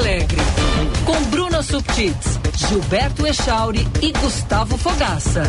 Alegre. Com Bruna Subtits, Gilberto Echauri e Gustavo Fogaça.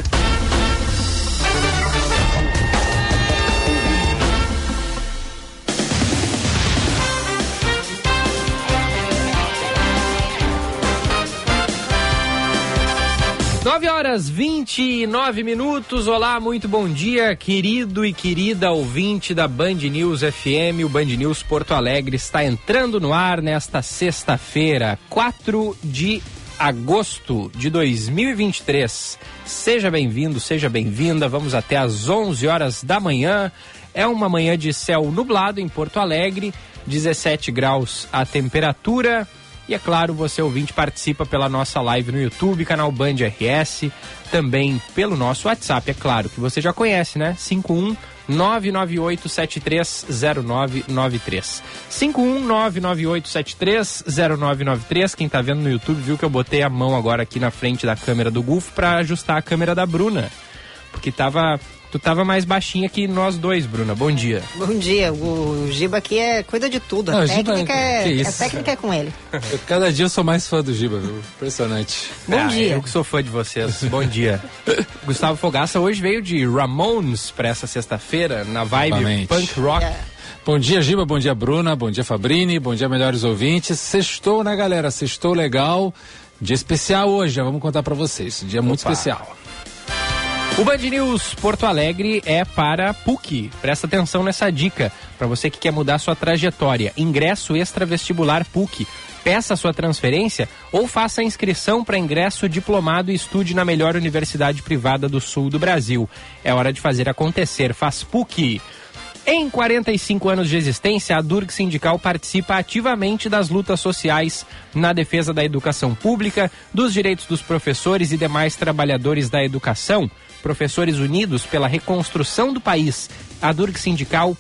9 horas 29 minutos. Olá, muito bom dia, querido e querida ouvinte da Band News FM. O Band News Porto Alegre está entrando no ar nesta sexta-feira, 4 de agosto de 2023. Seja bem-vindo, seja bem-vinda. Vamos até às 11 horas da manhã. É uma manhã de céu nublado em Porto Alegre, 17 graus a temperatura. E é claro, você ouvinte participa pela nossa live no YouTube, canal Band RS, também pelo nosso WhatsApp, é claro, que você já conhece, né? 51 998730993. 51998730993. Quem tá vendo no YouTube viu que eu botei a mão agora aqui na frente da câmera do Gulf para ajustar a câmera da Bruna. Porque tava Tu tava mais baixinha que nós dois, Bruna. Bom dia. Bom dia. O Giba aqui é cuida de tudo. A, técnica, Giba, é, a técnica é com ele. Eu, cada dia eu sou mais fã do Giba, viu? Impressionante. Bom ah, dia. Eu que sou fã de vocês. Bom dia. Gustavo Fogaça hoje veio de Ramones para essa sexta-feira, na vibe Novamente. punk rock. É. Bom dia, Giba. Bom dia, Bruna. Bom dia, Fabrini. Bom dia, melhores ouvintes. Sextou, né, galera? Sextou legal. Dia especial hoje, já vamos contar para vocês. Dia Opa. muito especial. O Band News Porto Alegre é para PUC. Presta atenção nessa dica para você que quer mudar sua trajetória. Ingresso extra-vestibular PUC. Peça sua transferência ou faça a inscrição para ingresso diplomado e estude na melhor universidade privada do sul do Brasil. É hora de fazer acontecer. Faz PUC. Em 45 anos de existência, a Durg Sindical participa ativamente das lutas sociais na defesa da educação pública, dos direitos dos professores e demais trabalhadores da educação. Professores Unidos pela Reconstrução do País. A Durg Sindical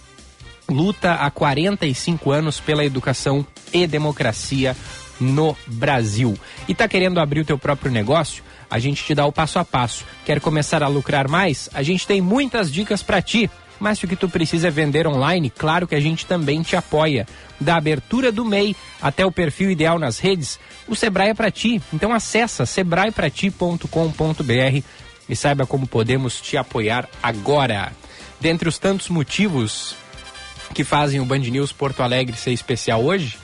luta há 45 anos pela educação e democracia no Brasil. E está querendo abrir o teu próprio negócio? A gente te dá o passo a passo. Quer começar a lucrar mais? A gente tem muitas dicas para ti. Mas se o que tu precisa é vender online, claro que a gente também te apoia. Da abertura do MEI até o perfil ideal nas redes, o Sebrae é para ti. Então acessa sebraeprati.com.br e saiba como podemos te apoiar agora. Dentre os tantos motivos que fazem o Band News Porto Alegre ser especial hoje,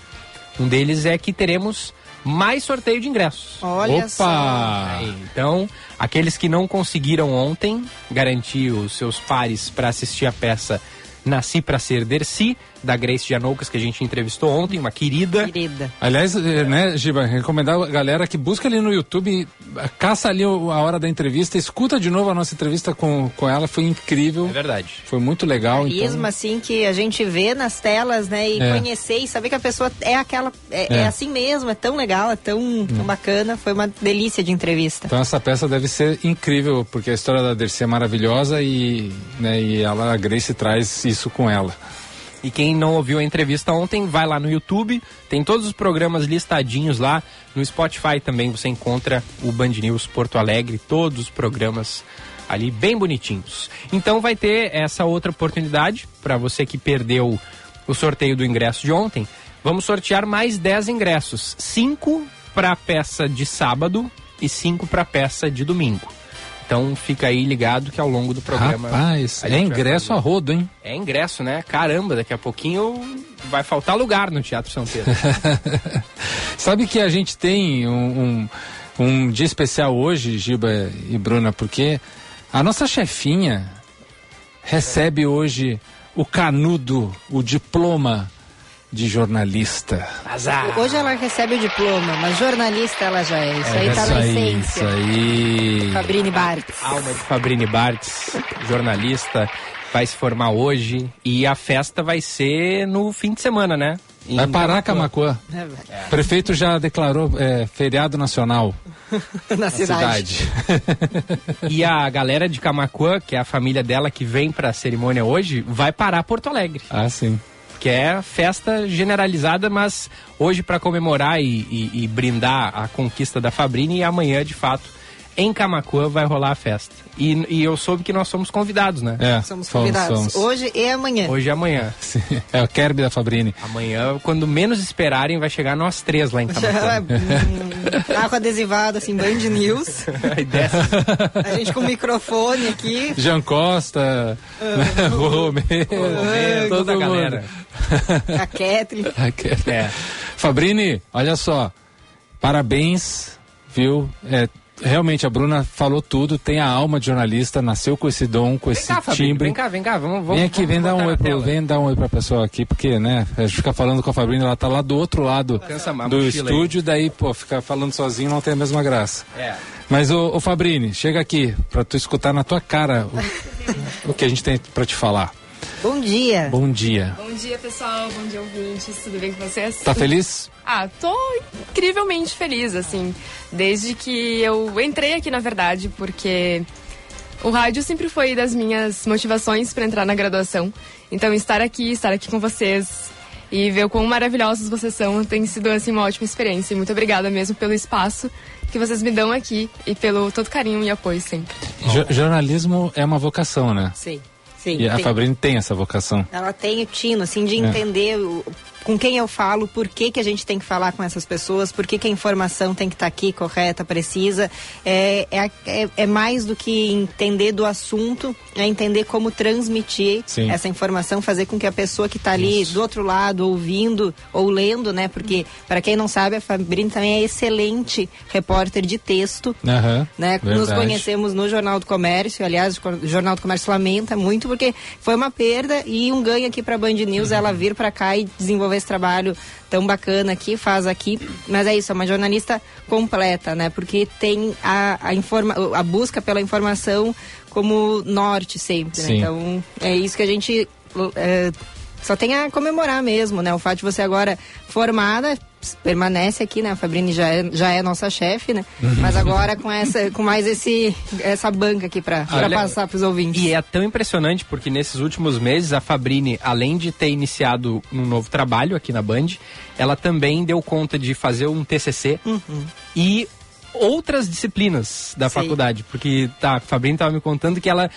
um deles é que teremos mais sorteio de ingressos. Olha Opa! Só. Então, aqueles que não conseguiram ontem garantir os seus pares para assistir a peça Nasci para Ser Dercy, da Grace Janoucas, que a gente entrevistou ontem, uma querida. Querida. Aliás, eh, né, Giba, recomendar a galera que busca ali no YouTube, caça ali a hora da entrevista, escuta de novo a nossa entrevista com, com ela, foi incrível. É verdade. Foi muito legal. Carisma, então... assim, que a gente vê nas telas, né, e é. conhecer e saber que a pessoa é aquela, é, é. é assim mesmo, é tão legal, é tão, hum. tão bacana, foi uma delícia de entrevista. Então essa peça deve ser incrível, porque a história da Dercy é maravilhosa e, né, e ela, a Grace traz isso com ela. E quem não ouviu a entrevista ontem, vai lá no YouTube, tem todos os programas listadinhos lá. No Spotify também você encontra o Band News Porto Alegre, todos os programas ali bem bonitinhos. Então vai ter essa outra oportunidade para você que perdeu o sorteio do ingresso de ontem. Vamos sortear mais 10 ingressos, 5 para a peça de sábado e 5 para a peça de domingo. Então fica aí ligado que ao longo do programa. Rapaz, é ingresso a rodo, hein? É ingresso, né? Caramba, daqui a pouquinho vai faltar lugar no Teatro São Pedro. Sabe que a gente tem um, um, um dia especial hoje, Giba e Bruna, porque a nossa chefinha recebe hoje o canudo, o diploma de jornalista. Azar. Hoje ela recebe o diploma, mas jornalista ela já é. Isso é, aí tá na essência. Isso aí. Fabrini Bartz. Alma de Fabrini Bartz, jornalista, vai se formar hoje e a festa vai ser no fim de semana, né? Vai parar Camacuã. É. Prefeito já declarou é, feriado nacional. Na, na cidade. cidade. e a galera de Camacuã, que é a família dela que vem para a cerimônia hoje, vai parar Porto Alegre. Ah, sim que é festa generalizada, mas hoje para comemorar e, e, e, brindar a conquista da Fabrini e amanhã, de fato, em Camacuã vai rolar a festa. E, e eu soube que nós somos convidados, né? É, Somos convidados. somos. Hoje e amanhã. Hoje e amanhã. Sim, É o Kerby da Fabrini. Amanhã, quando menos esperarem, vai chegar nós três lá em Camacuã. Hum, Carro adesivado, assim, Band News. e desce. A gente com o microfone aqui. Jean Costa, né, Romero, Romero, todo toda a mundo. galera. A Kathleen. Aquele- É. Fabrini, olha só, parabéns, viu? É, realmente a Bruna falou tudo, tem a alma de jornalista, nasceu com esse dom, com Vem esse cá, timbre. vem cá, vem cá, vamos, vamos Vem aqui, vamos vem dar, um oi pro, vem dar um oi pra pessoa aqui, porque, né, a gente fica falando com a Fabrini, ela tá lá do outro lado Cansa a do mochila aí. estúdio, daí, pô, ficar falando sozinho não tem a mesma graça. É. Mas, ô, ô Fabrini, chega aqui, pra tu escutar na tua cara o, o que a gente tem pra te falar. Bom dia. Bom dia. Bom dia, pessoal. Bom dia, ouvintes. Tudo bem com vocês? Tá feliz? Ah, tô incrivelmente feliz, assim. Desde que eu entrei aqui, na verdade, porque o rádio sempre foi das minhas motivações para entrar na graduação. Então, estar aqui, estar aqui com vocês e ver o quão maravilhosos vocês são tem sido, assim, uma ótima experiência. E muito obrigada mesmo pelo espaço que vocês me dão aqui e pelo todo carinho e apoio sempre. Jo- jornalismo é uma vocação, né? Sim, sim. E a tem. Fabrini tem essa vocação. Ela tem o tino, assim, de É. entender o- com quem eu falo, por que, que a gente tem que falar com essas pessoas, por que, que a informação tem que estar aqui correta, precisa. É, é, é, é mais do que entender do assunto, é entender como transmitir Sim. essa informação, fazer com que a pessoa que está ali do outro lado, ouvindo ou lendo, né? Porque, para quem não sabe, a Fabrini também é excelente repórter de texto Aham, né? Nos conhecemos no Jornal do Comércio, aliás, o Jornal do Comércio lamenta muito porque foi uma perda e um ganho aqui para Band News ela vir para cá e desenvolver esse trabalho tão bacana aqui, faz aqui, mas é isso, é uma jornalista completa, né? Porque tem a, a, informa a busca pela informação como norte sempre, né? Então, é isso que a gente é, só tem a comemorar mesmo, né? O fato de você agora formada permanece aqui, né? A Fabrini já é, já é nossa chefe, né? Mas agora com essa, com mais esse essa banca aqui para passar para os ouvintes. E é tão impressionante porque nesses últimos meses a Fabrini, além de ter iniciado um novo trabalho aqui na Band, ela também deu conta de fazer um TCC e outras disciplinas da Sim. faculdade, porque tá, a Fabrini estava me contando que ela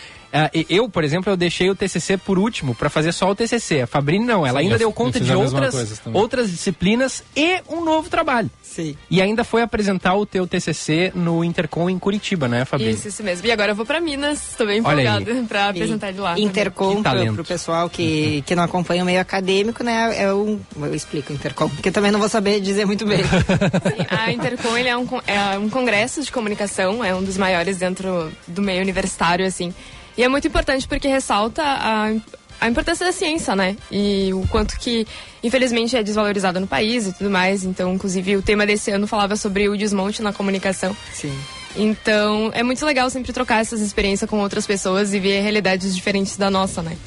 eu, por exemplo, eu deixei o TCC por último para fazer só o TCC. A Fabrini não, ela Sim, ainda eu- deu eu conta de outras outras disciplinas e um novo trabalho. Sim. E ainda foi apresentar o teu TCC no Intercom em Curitiba, né, Fabrini? Isso, isso mesmo. E agora eu vou para Minas. Tô bem empolgada para apresentar ele lá. Intercom, para o pessoal que, que não acompanha o meio acadêmico, né? É um. Eu explico Intercom, porque também não vou saber dizer muito bem. A Intercom ele é, um, é um congresso de comunicação, é um dos maiores dentro do meio universitário, assim. E é muito importante porque ressalta a, a importância da ciência, né? E o quanto que, infelizmente, é desvalorizada no país e tudo mais. Então, inclusive, o tema desse ano falava sobre o desmonte na comunicação. Sim. Então, é muito legal sempre trocar essas experiências com outras pessoas e ver realidades diferentes da nossa, né?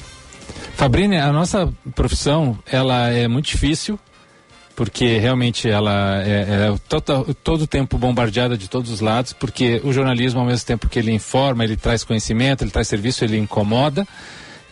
Fabrini, a nossa profissão, ela é muito difícil, porque realmente ela é, é todo, todo o tempo bombardeada de todos os lados, porque o jornalismo, ao mesmo tempo que ele informa, ele traz conhecimento, ele traz serviço, ele incomoda,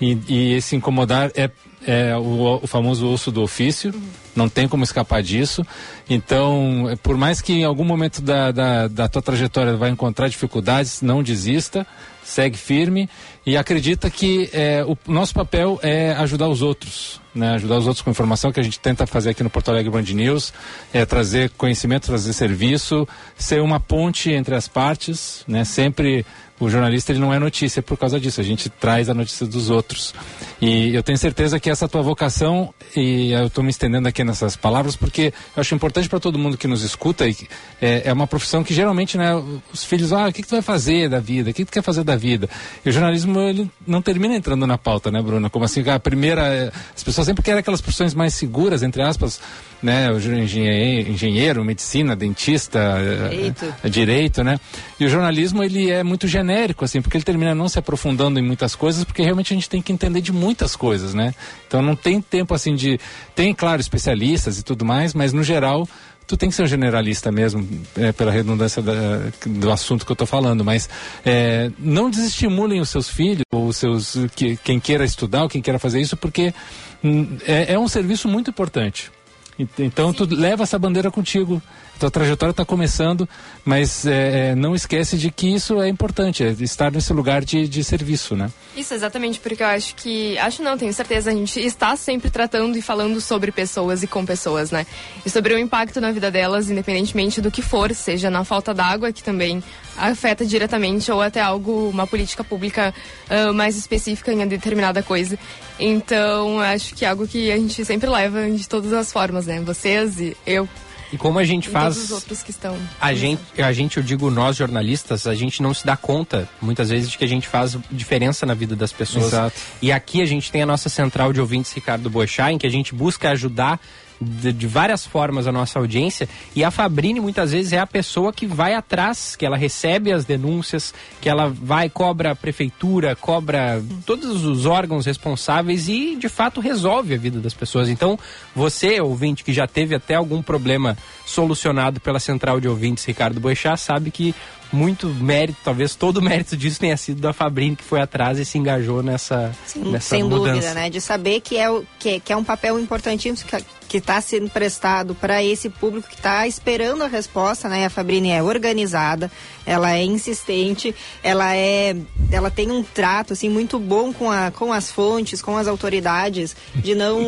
e, e esse incomodar é, é o, o famoso osso do ofício, não tem como escapar disso. Então, é, por mais que em algum momento da, da, da tua trajetória vai encontrar dificuldades, não desista, segue firme e acredita que é, o nosso papel é ajudar os outros, né? ajudar os outros com informação que a gente tenta fazer aqui no Porto Alegre Band News, é trazer conhecimento, trazer serviço, ser uma ponte entre as partes, né? sempre o jornalista ele não é notícia por causa disso, a gente traz a notícia dos outros. E eu tenho certeza que essa tua vocação, e eu estou me estendendo aqui nessas palavras, porque eu acho importante para todo mundo que nos escuta, e, é, é uma profissão que geralmente né, os filhos, ah, o que, que tu vai fazer da vida? O que, que tu quer fazer da vida? E o jornalismo ele não termina entrando na pauta, né, Bruna? Como assim, a primeira. é, As pessoas sempre querem aquelas profissões mais seguras, entre aspas, né? O engenheiro, engenheiro medicina, dentista, é, Direito. é, direito, né? E o jornalismo ele é muito genérico, assim, porque ele termina não se aprofundando em muitas coisas, porque realmente a gente tem que entender de muitas coisas, né? Então não tem tempo assim de. Tem, claro, especialistas e tudo mais, mas no geral. Tu tem que ser um generalista mesmo, é, pela redundância da- do assunto que eu estou falando, mas é, não desestimulem os seus filhos, ou os seus, que, quem queira estudar, ou quem queira fazer isso, porque hum, é, é um serviço muito importante. Ent- Então tu leva essa bandeira contigo. Tua trajetória está começando, mas é, é, não esquece de que isso é importante, é estar nesse lugar de, de serviço, né? Isso, exatamente, porque eu acho que. Acho não, tenho certeza, a gente está sempre tratando e falando sobre pessoas e com pessoas, né? E sobre o impacto na vida delas, independentemente do que for, seja na falta d'água, que também afeta diretamente, ou até algo, uma política pública uh, mais específica em determinada coisa. Então, acho que é algo que a gente sempre leva de todas as formas, né? Vocês e eu. E como a gente faz. todos os outros que estão. A gente, a gente, eu digo nós jornalistas, a gente não se dá conta, muitas vezes, de que a gente faz diferença na vida das pessoas. Exato. E aqui a gente tem a nossa central de ouvintes Ricardo Boechat, em que a gente busca ajudar de, de várias formas a nossa audiência. E a Fabrini muitas vezes é a pessoa que vai atrás, que ela recebe as denúncias, que ela vai, cobra a prefeitura, cobra todos os órgãos responsáveis e de fato resolve a vida das pessoas. Então, você, ouvinte, que já teve até algum problema solucionado pela central de ouvintes Ricardo Boechat, sabe que muito mérito, talvez todo o mérito disso tenha sido da Fabrini que foi atrás e se engajou nessa, nessa Sem mudança. dúvida, né? De saber que é, o, que, que é um papel importantíssimo que que está sendo prestado para esse público que está esperando a resposta, né? A Fabrini é organizada, ela é insistente, ela é, ela tem um trato assim muito bom com, a, com as fontes, com as autoridades, de não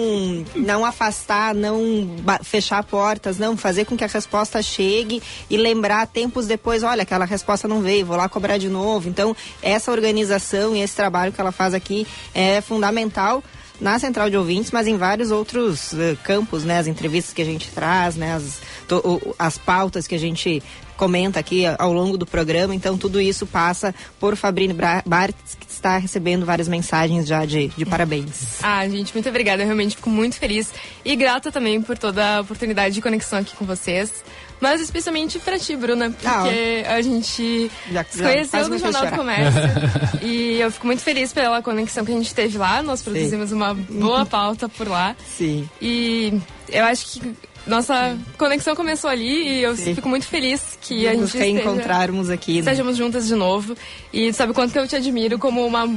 não afastar, não fechar portas, não fazer com que a resposta chegue e lembrar tempos depois, olha, aquela resposta não veio, vou lá cobrar de novo. Então, essa organização e esse trabalho que ela faz aqui é fundamental na central de ouvintes, mas em vários outros eh, campos, né? As entrevistas que a gente traz, né? As, to- o- as pautas que a gente comenta aqui ao longo do programa. Então, tudo isso passa por Fabrini Bartz, que está recebendo várias mensagens já de, de parabéns. Ah, gente, muito obrigada. Eu realmente fico muito feliz e grata também por toda a oportunidade de conexão aqui com vocês. Mas especialmente pra ti, Bruna, porque a gente Já- se conheceu no Jornal do. Comércio. e eu fico muito feliz pela conexão que a gente teve lá. Nós produzimos uma boa pauta por lá. Sim. E eu acho que nossa conexão começou ali e eu Sim. fico muito feliz que E a nos gente esteja- reencontrarmos aqui. né? estejamos juntas de novo. E sabe quanto que eu te admiro como uma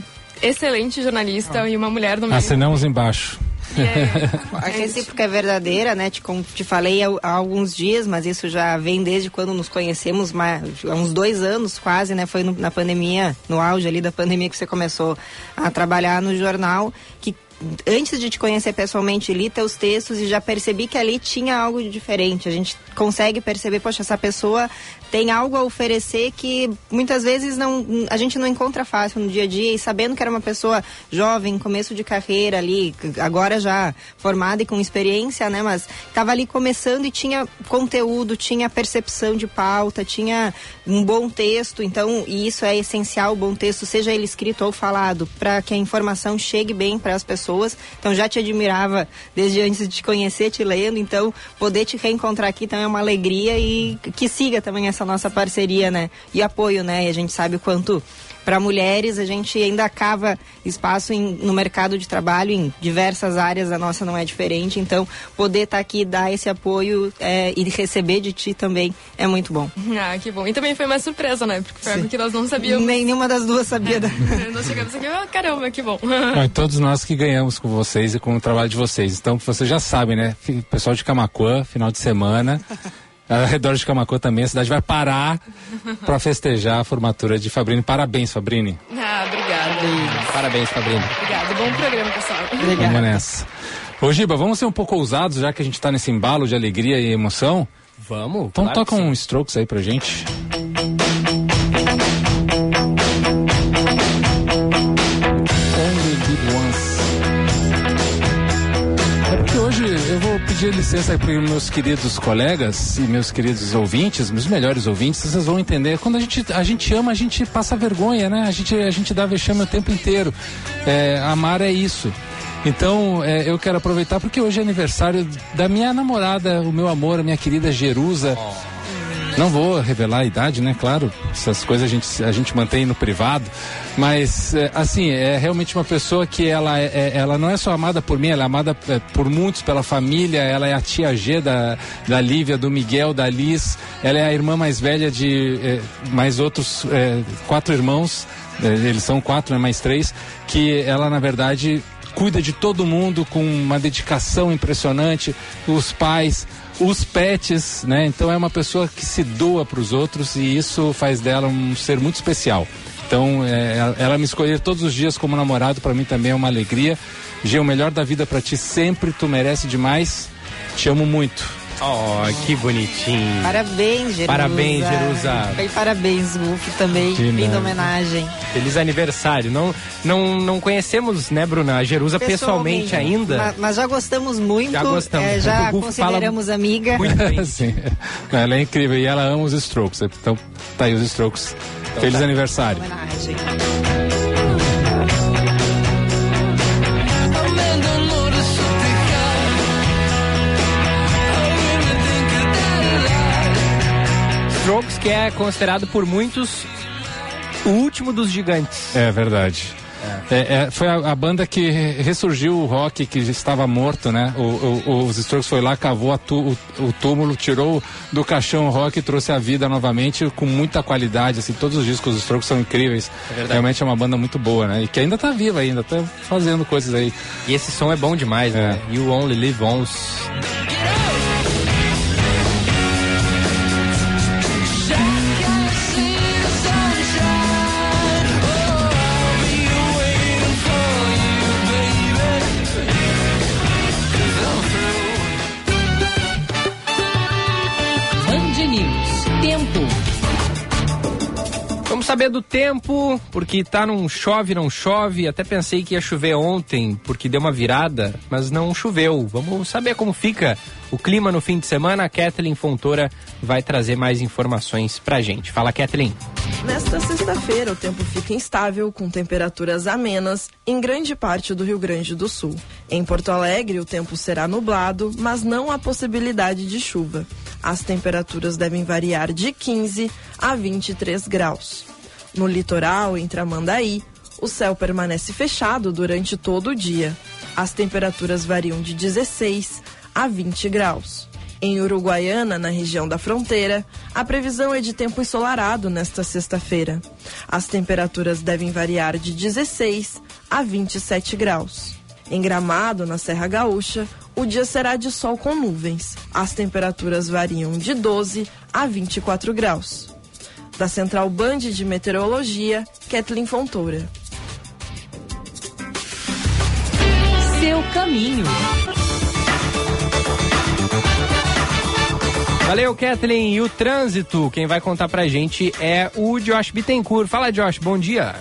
excelente jornalista e uma mulher do meio. Assinamos embaixo. É- A recíproca é verdadeira, né? Te, como te falei há, há alguns dias, mas isso já vem desde quando nos conhecemos, mas, há uns dois anos quase, né? Foi no- na pandemia, no auge ali da pandemia que você começou a trabalhar no jornal, que antes de te conhecer pessoalmente, li teus textos e já percebi que ali tinha algo de diferente. A gente consegue perceber, poxa, essa pessoa tem algo a oferecer que muitas vezes não a gente não encontra fácil no dia a dia. E sabendo que era uma pessoa jovem, começo de carreira ali, agora já formada e com experiência, né, mas estava ali começando e tinha conteúdo, tinha percepção de pauta, tinha um bom texto, então, e isso é essencial, o bom texto, seja ele escrito ou falado, para que a informação chegue bem para as pessoas. Então, já te admirava desde antes de te conhecer, te lendo, então, poder te reencontrar aqui também é uma alegria e que siga também essa nossa parceria, né? E apoio, né? E a gente sabe o quanto para mulheres a gente ainda cava espaço em- no mercado de trabalho em diversas áreas a nossa não é diferente então poder estar aqui dar esse apoio é, e receber de ti também é muito bom Ah, que bom. E também foi uma surpresa, né? Porque foi algo que nós não sabíamos. nenhuma das duas sabia da... nós chegamos aqui, oh, caramba, que bom. Bom, e todos nós que ganhamos com vocês e com o trabalho de vocês. Então, vocês já sabem, né? Pessoal de Camacuã, final de semana. Ao redor de Camacuã também, a cidade vai parar para festejar a formatura de Fabrini. Parabéns, Fabrini. Ah, obrigada. Parabéns, Fabrini. Obrigada. Bom programa, pessoal. Vamos nessa. Ô, Giba, vamos ser um pouco ousados, já que a gente tá nesse embalo de alegria e emoção. Vamos. Então claro toca um Strokes aí pra gente. Only pedir licença para meus queridos colegas e meus queridos ouvintes, meus melhores ouvintes, vocês vão entender. Quando a gente, a gente ama, a gente passa vergonha, né? A gente, a gente dá vexame o tempo inteiro. É, amar é isso. Então, é, eu quero aproveitar porque hoje é aniversário da minha namorada, o meu amor, a minha querida Jerusa. Não vou revelar a idade, né? Claro, essas coisas a gente, a gente mantém no privado. Mas, é, assim, é realmente uma pessoa que ela, é- é- ela não é só amada por mim, ela é amada é, por muitos, pela família. Ela é a tia G da, da Lívia, do Miguel, da Liz. Ela é a irmã mais velha de é, mais outros é, quatro irmãos. Eles são quatro, né? Mais três. Que ela, na verdade, cuida de todo mundo com uma dedicação impressionante, os pais, os pets, né? Então é uma pessoa que se doa para os outros e isso faz dela um ser muito especial. Então, é, ela me escolher todos os dias como namorado, para mim também é uma alegria. G, o melhor da vida para ti sempre, tu merece demais. Te amo muito. Oh, que bonitinho. Parabéns, Jerusa. Parabéns, Jerusa. E parabéns, Guf, também. Que Linda homenagem. Feliz aniversário. Não, não, não conhecemos, né, Bruna, a Jerusa pessoalmente, ainda. Ma- Mas, já gostamos muito. Já gostamos. é, já fala consideramos amiga. Muito bem. Sim. Ela é incrível e ela ama os Strokes. Então, tá aí os Strokes. Feliz tá. aniversário. Homenagem. Strokes, que é considerado por muitos o último dos gigantes. É verdade. É, é, foi a, a banda que re- ressurgiu o rock que estava morto, né? O, o- os Strokes foi lá, cavou tu- o, túmulo, tirou do caixão o rock e trouxe a vida novamente com muita qualidade. Assim, todos os discos dos Strokes são incríveis. Realmente é uma banda muito boa, né? E que ainda tá viva ainda, tá fazendo coisas aí. E esse som é bom demais, né? You Only Live Once. Saber do tempo, porque tá num chove, não chove. Até pensei que ia chover ontem, porque deu uma virada, mas não choveu. Vamos saber como fica o clima no fim de semana. A Kathleen Fontoura vai trazer mais informações pra gente. Fala, Kathleen. Nesta sexta-feira, o tempo fica instável, com temperaturas amenas em grande parte do Rio Grande do Sul. Em Porto Alegre, o tempo será nublado, mas não há possibilidade de chuva. As temperaturas devem variar de 15 a 23 graus. No litoral, em Tramandaí, o céu permanece fechado durante todo o dia. As temperaturas variam de 16 a 20 graus. Em Uruguaiana, na região da fronteira, a previsão é de tempo ensolarado nesta sexta-feira. As temperaturas devem variar de 16 a 27 graus. Em Gramado, na Serra Gaúcha, o dia será de sol com nuvens. As temperaturas variam de 12 a 24 graus. Da Central Band de Meteorologia, Kathleen Fontoura. Seu caminho. Valeu, Kathleen. E o trânsito, quem vai contar pra gente é o Josh Bittencourt. Fala, Josh, bom dia.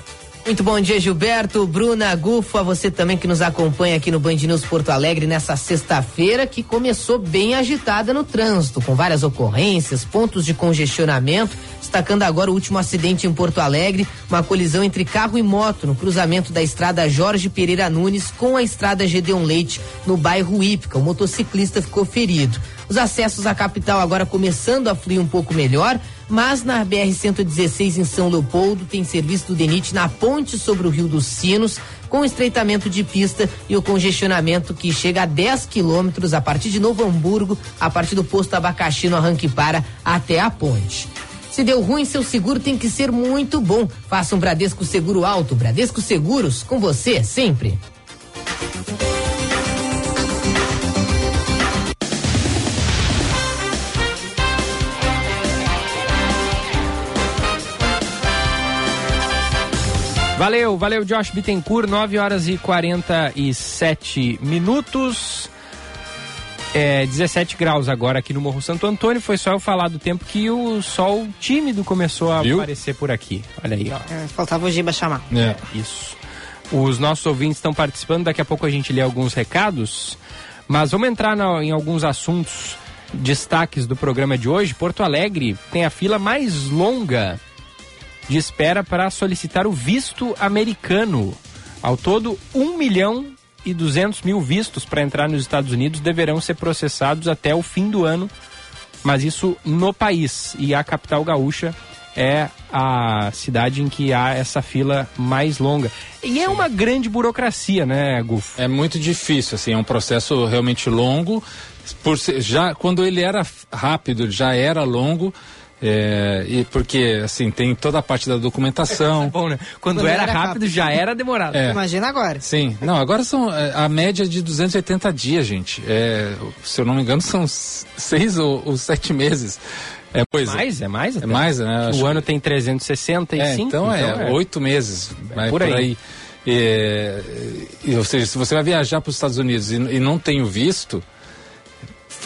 Muito bom dia, Gilberto, Bruna, Gufa, você também que nos acompanha aqui no Band News Porto Alegre nessa sexta-feira que começou bem agitada no trânsito, com várias ocorrências, pontos de congestionamento, destacando agora o último acidente em Porto Alegre, uma colisão entre carro e moto no cruzamento da estrada Jorge Pereira Nunes com a estrada Gedeon Leite no bairro Ípica. O motociclista ficou ferido. Os acessos à capital agora começando a fluir um pouco melhor, mas na BR-116 em São Leopoldo tem serviço do DENIT na ponte sobre o Rio dos Sinos, com estreitamento de pista e o congestionamento que chega a 10 quilômetros a partir de Novo Hamburgo, a partir do posto Abacaxi no Arranque Para até a ponte. Se deu ruim, seu seguro tem que ser muito bom. Faça um Bradesco Seguro Alto. Bradesco Seguros, com você sempre. Valeu, valeu, Josh Bittencourt. 9 horas e 47 minutos. É, 17 graus agora aqui no Morro Santo Antônio. Foi só eu falar do tempo que o sol tímido começou a Viu? aparecer por aqui. Olha aí, ó. É, faltava o Giba chamar. É. Isso. Os nossos ouvintes estão participando, daqui a pouco a gente lê alguns recados, mas vamos entrar na- em alguns assuntos, destaques do programa de hoje. Porto Alegre tem a fila mais longa de espera para solicitar o visto americano. Ao todo, 1 milhão e 200 mil vistos para entrar nos Estados Unidos deverão ser processados até o fim do ano, mas isso no país. E a capital gaúcha é a cidade em que há essa fila mais longa. E é uma grande burocracia, né, Gufo? É muito difícil, assim, é um processo realmente longo. Por ser- já quando ele era rápido, já era longo. É, e porque, assim, tem toda a parte da documentação. Bom, né? Quando, Quando era, era rápido, rápido. já era demorado. É. Imagina agora. Sim, não, agora são é, a média de 280 dias, gente. É, se eu não me engano, são seis ou, ou sete meses. É coisa. Mais, é mais? É até. mais, né? O ano tem 365, É, então, é, oito meses, vai por por aí. aí. É, e, ou seja, se você vai viajar para os Estados Unidos e, e não tem o visto,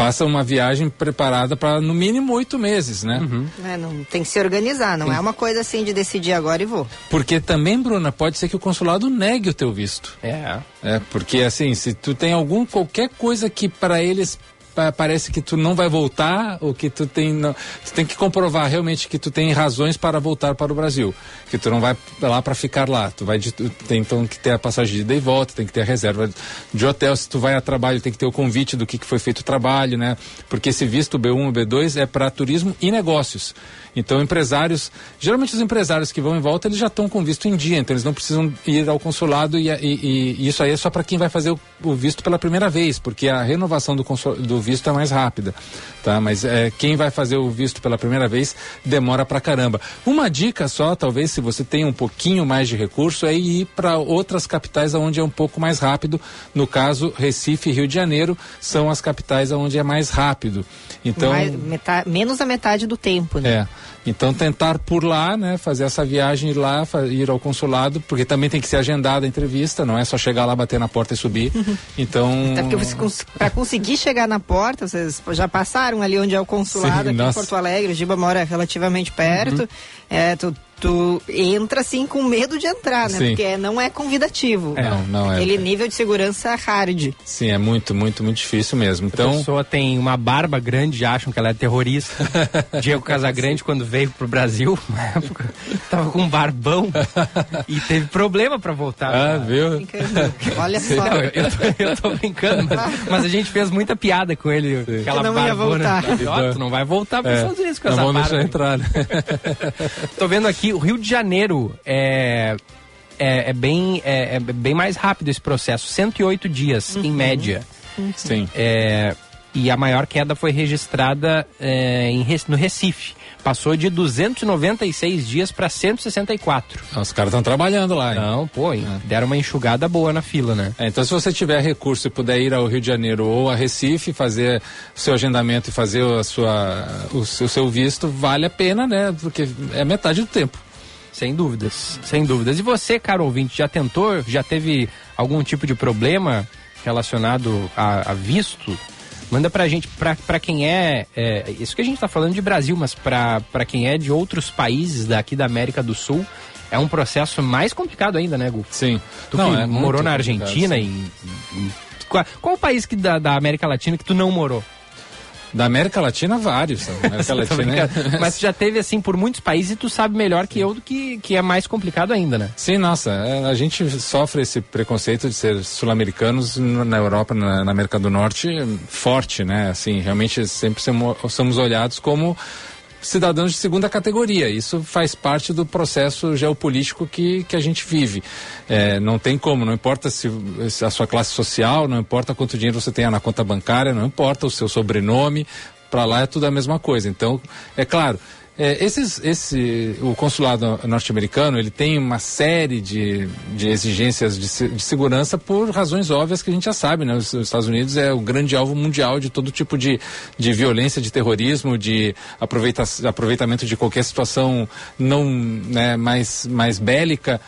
faça uma viagem preparada para no mínimo oito meses, né? É, não, tem que se organizar, não é uma coisa assim de decidir agora e vou. Porque também, Bruna, pode ser que o consulado negue o teu visto. É. É, porque assim, se tu tem algum qualquer coisa que para eles parece que tu não vai voltar ou que tu tem não, tu tem que comprovar realmente que tu tem razões para voltar para o Brasil, que tu não vai lá para ficar lá, tu vai de, tem então que ter a passagem de ida e volta, tem que ter a reserva de hotel, se tu vai a trabalho tem que ter o convite do que, que foi feito o trabalho, né? Porque esse visto B1 e B2 é para turismo e negócios. Então, empresários, geralmente os empresários que vão em volta, eles já estão com visto em dia, então eles não precisam ir ao consulado e, e- e isso aí é só para quem vai fazer o, o visto pela primeira vez, porque a renovação do, do visto é mais rápida, tá? Mas é, quem vai fazer o visto pela primeira vez demora pra caramba. Uma dica só, talvez, se você tem um pouquinho mais de recurso, é ir para outras capitais onde é um pouco mais rápido. No caso, Recife e Rio de Janeiro são as capitais onde é mais rápido. Então, Mais- meta- menos da metade do tempo, né? é. Então tentar por lá, né, fazer essa viagem ir lá, ir ao consulado, porque também tem que ser agendada a entrevista, não é só chegar lá, bater na porta e subir. Então, Até porque pra conseguir chegar na porta, vocês já passaram ali onde é o consulado Sim, aqui em nossa. Uhum. Porto Alegre, o Giba mora relativamente perto. É, tu, tu entra assim com medo de entrar, né? Sim. Porque não é convidativo. Não, não é. Aquele nível de segurança hard. sim, é muito, muito, muito difícil mesmo. A Então, pessoa tem uma barba grande acham que ela é terrorista. Diego Casagrande, quando veio pro Brasil, na época, tava com um barbão e teve problema pra voltar. ah, viu? Brincando. Olha só. Não, eu, tô, eu tô brincando, mas, mas a gente fez muita piada com ele. Aquela Que não ia barbona. voltar. Ó, tu não vai voltar para os É, Estados Unidos com não essa vão barba. deixar entrar, né? Tô vendo aqui, o Rio de Janeiro é, é, é bem, é, é bem mais rápido esse processo. 108 dias, Uhum. em média. Sim. É, e a maior queda foi registrada é, em, no Recife. Passou de 296 dias para 164. Os caras estão trabalhando lá, hein? Não, pô, hein, deram uma enxugada boa na fila, né? É, então, se você tiver recurso e puder ir ao Rio de Janeiro ou a Recife, fazer o seu agendamento e fazer a sua, o, seu, o seu visto, vale a pena, né? Porque é metade do tempo. Sem dúvidas, sem dúvidas. E você, caro ouvinte, já tentou, já teve algum tipo de problema relacionado a, a visto? Manda pra gente, pra, pra quem é, é, Isso que a gente tá falando de Brasil, mas pra, pra quem é de outros países daqui da América do Sul, é um processo mais complicado ainda, né, Gu? Sim. Tu Não, que é morou na Argentina e. e- qual, qual o país que da, da América Latina que tu não morou? Da América Latina, vários. Da América Latina. brincando. Mas tu já teve assim por muitos países e tu sabe melhor que eu do que, que é mais complicado ainda, né? Sim, nossa, é, a gente sofre esse preconceito de ser sul-americanos no- na Europa, na, na América do Norte, forte, né? Assim, realmente sempre somos olhados como cidadãos de segunda categoria. Isso faz parte do processo geopolítico que, que a gente vive. É, não tem como, não importa se, se a sua classe social, não importa quanto dinheiro você tenha na conta bancária, não importa o seu sobrenome, para lá é tudo a mesma coisa. Então, é claro, é, esses, esse, o consulado norte-americano ele tem uma série de, de exigências de, de segurança por razões óbvias que a gente já sabe, né? Os, os Estados Unidos é o grande alvo mundial de todo tipo de, de violência, de terrorismo, de aproveita, aproveitamento de qualquer situação não né, mais, mais bélica.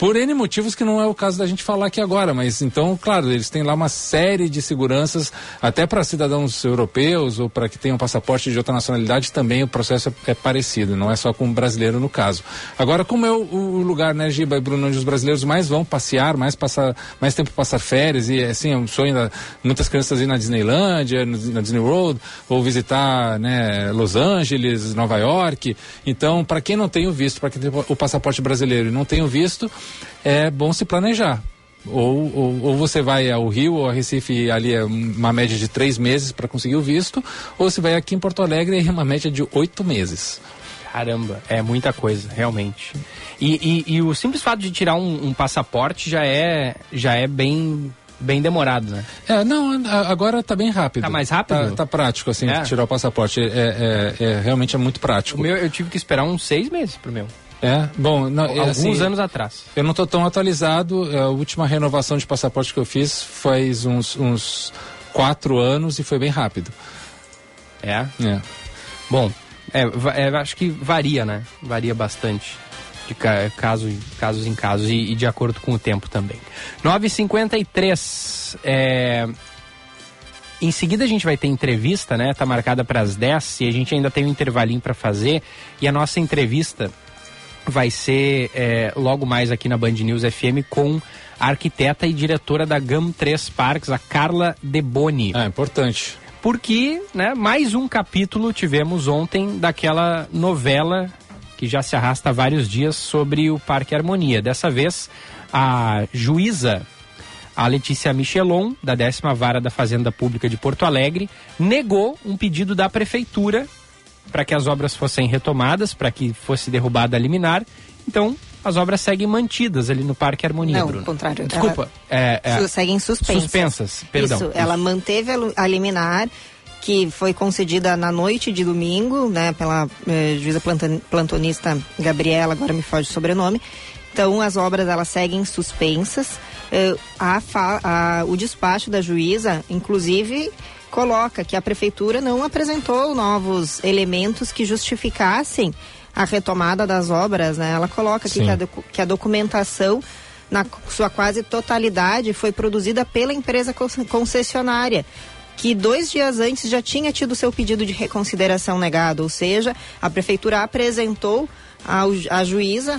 Por N motivos que não é o caso da gente falar aqui agora, mas então, claro, eles têm lá uma série de seguranças, até para cidadãos europeus ou para que tenham passaporte de outra nacionalidade, também o processo é, é parecido, não é só com o brasileiro no caso. Agora, como é o, o lugar, né, Giba e Bruno, onde os brasileiros mais vão passear, mais passar, mais tempo passar férias, e assim, é um sonho da muitas crianças ir na Disneylândia, no- na Disney World, ou visitar, né, Los Angeles, Nova York. Então, para quem não tem o visto, para quem tem o passaporte brasileiro e não tem o visto, é bom se planejar. Ou, ou, ou você vai ao Rio ou a Recife, ali é uma média de três meses para conseguir o visto, ou você vai aqui em Porto Alegre e é uma média de oito meses. Caramba, é muita coisa, realmente. E, e- e o simples fato de tirar um, um passaporte já é, já é bem, bem demorado, né? É, não, agora tá bem rápido. Tá mais rápido? Tá, tá prático, assim, É. tirar o passaporte. É, é- é- realmente é muito O prático. meu, eu tive que esperar uns seis meses pro meu. É, bom, não, é, Alguns assim, anos atrás. Eu não tô tão atualizado. A última renovação de passaporte que eu fiz faz uns, uns quatro anos e foi bem rápido. É. É. Bom, é, é, acho que varia, né? Varia bastante. De ca- caso, em- casos em casos e, e de acordo com o tempo também. 9h53. É... Em seguida a gente vai ter entrevista, né? Tá marcada para as 10 e a gente ainda tem um intervalinho para fazer. E a nossa entrevista vai ser é, logo mais aqui na Band News FM com a arquiteta e diretora da GAM 3 Parques, a Carla Deboni Ah, importante. porque, né, mais um capítulo tivemos ontem daquela novela que já se arrasta há vários dias sobre o Parque Harmonia. Dessa vez, a juíza, a Letícia Michelon, da décima vara da Fazenda Pública de Porto Alegre, negou um pedido da prefeitura para que as obras fossem retomadas, para que fosse derrubada a liminar. Então, as obras seguem mantidas ali no Parque Harmonia, Não, Bruno. ao contrário. Desculpa. é, é, seguem suspensas. Suspensas, perdão. Isso, ela manteve a liminar que foi concedida na noite de domingo, né, pela eh, juíza planton- plantonista Gabriela, agora me foge o sobrenome. Então, as obras elas seguem suspensas. Eh, a a- o despacho da juíza, inclusive, coloca que a prefeitura não apresentou novos elementos que justificassem a retomada das obras, né? Ela coloca aqui que a, que a documentação na sua quase totalidade foi produzida pela empresa concessionária que dois dias antes já tinha tido seu pedido de reconsideração negado, ou seja, a prefeitura apresentou à juíza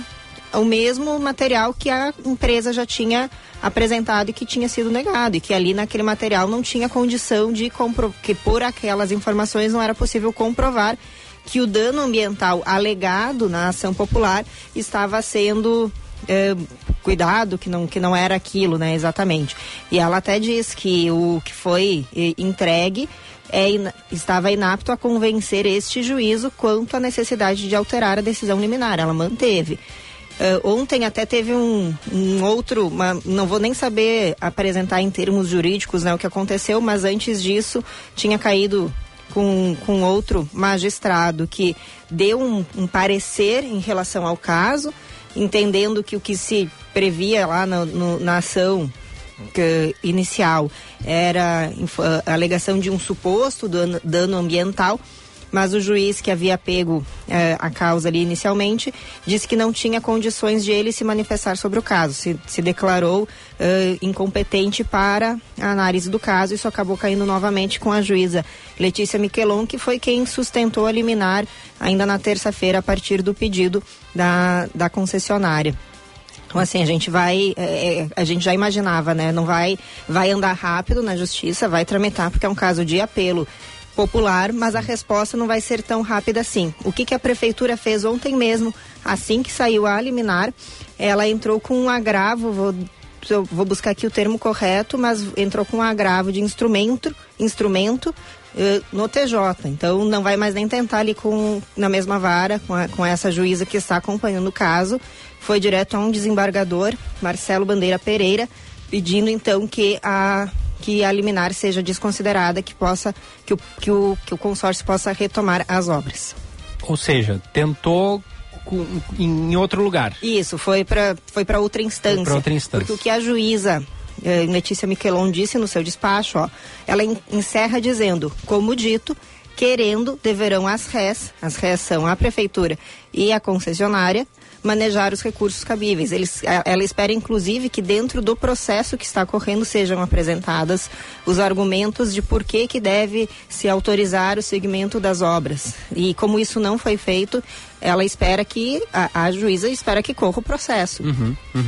o mesmo material que a empresa já tinha apresentado e que tinha sido negado, e que ali naquele material não tinha condição de comprovar, que por aquelas informações não era possível comprovar que o dano ambiental alegado na ação popular estava sendo eh, cuidado, que não, que não era aquilo, né, exatamente. E ela até diz que o que foi eh, entregue é, estava inapto a convencer este juízo quanto à necessidade de alterar a decisão liminar. Ela manteve. Eh, ontem até teve um, um outro, uma- não vou nem saber apresentar em termos jurídicos né, o que aconteceu, mas antes disso tinha caído com, com outro magistrado que deu um, um parecer em relação ao caso, entendendo que o que se previa lá no- no- na ação inicial era a alegação de um suposto dano, dano ambiental, mas o juiz que havia pego eh, a causa ali inicialmente disse que não tinha condições de ele se manifestar sobre o caso, se, se declarou eh, incompetente para a análise do caso. Isso acabou caindo novamente com a juíza Letícia Miquelon, que foi quem sustentou a liminar ainda na terça-feira a partir do pedido da, da concessionária. Então, assim, a gente vai, é, a gente já imaginava, né? Não vai, vai andar rápido na justiça, vai tramitar, porque é um caso de apelo popular, mas a resposta não vai ser tão rápida assim. O que, que a prefeitura fez ontem mesmo, assim que saiu a liminar, ela entrou com um agravo, vou, vou buscar aqui o termo correto, mas entrou com um agravo de instrumento, instrumento eh, no TJ. Então não vai mais nem tentar ali com na mesma vara com, a- com essa juíza que está acompanhando o caso. Foi direto a um desembargador, Marcelo Bandeira Pereira, pedindo então que a que a liminar seja desconsiderada, que possa que o, que o, que o consórcio possa retomar as obras. Ou seja, tentou com- em outro lugar. Isso, foi para foi para outra instância. Pra outra instância. Porque o que a juíza eh, Letícia Miquelon disse no seu despacho, ó, ela en- encerra dizendo, como dito, querendo, deverão as RES, as RES são a prefeitura e a concessionária, manejar os recursos cabíveis. Eles, ela espera, inclusive, que dentro do processo que está correndo sejam apresentadas os argumentos de por que, que deve se autorizar o segmento das obras. E como isso não foi feito, ela espera que, a, a juíza espera que corra o processo.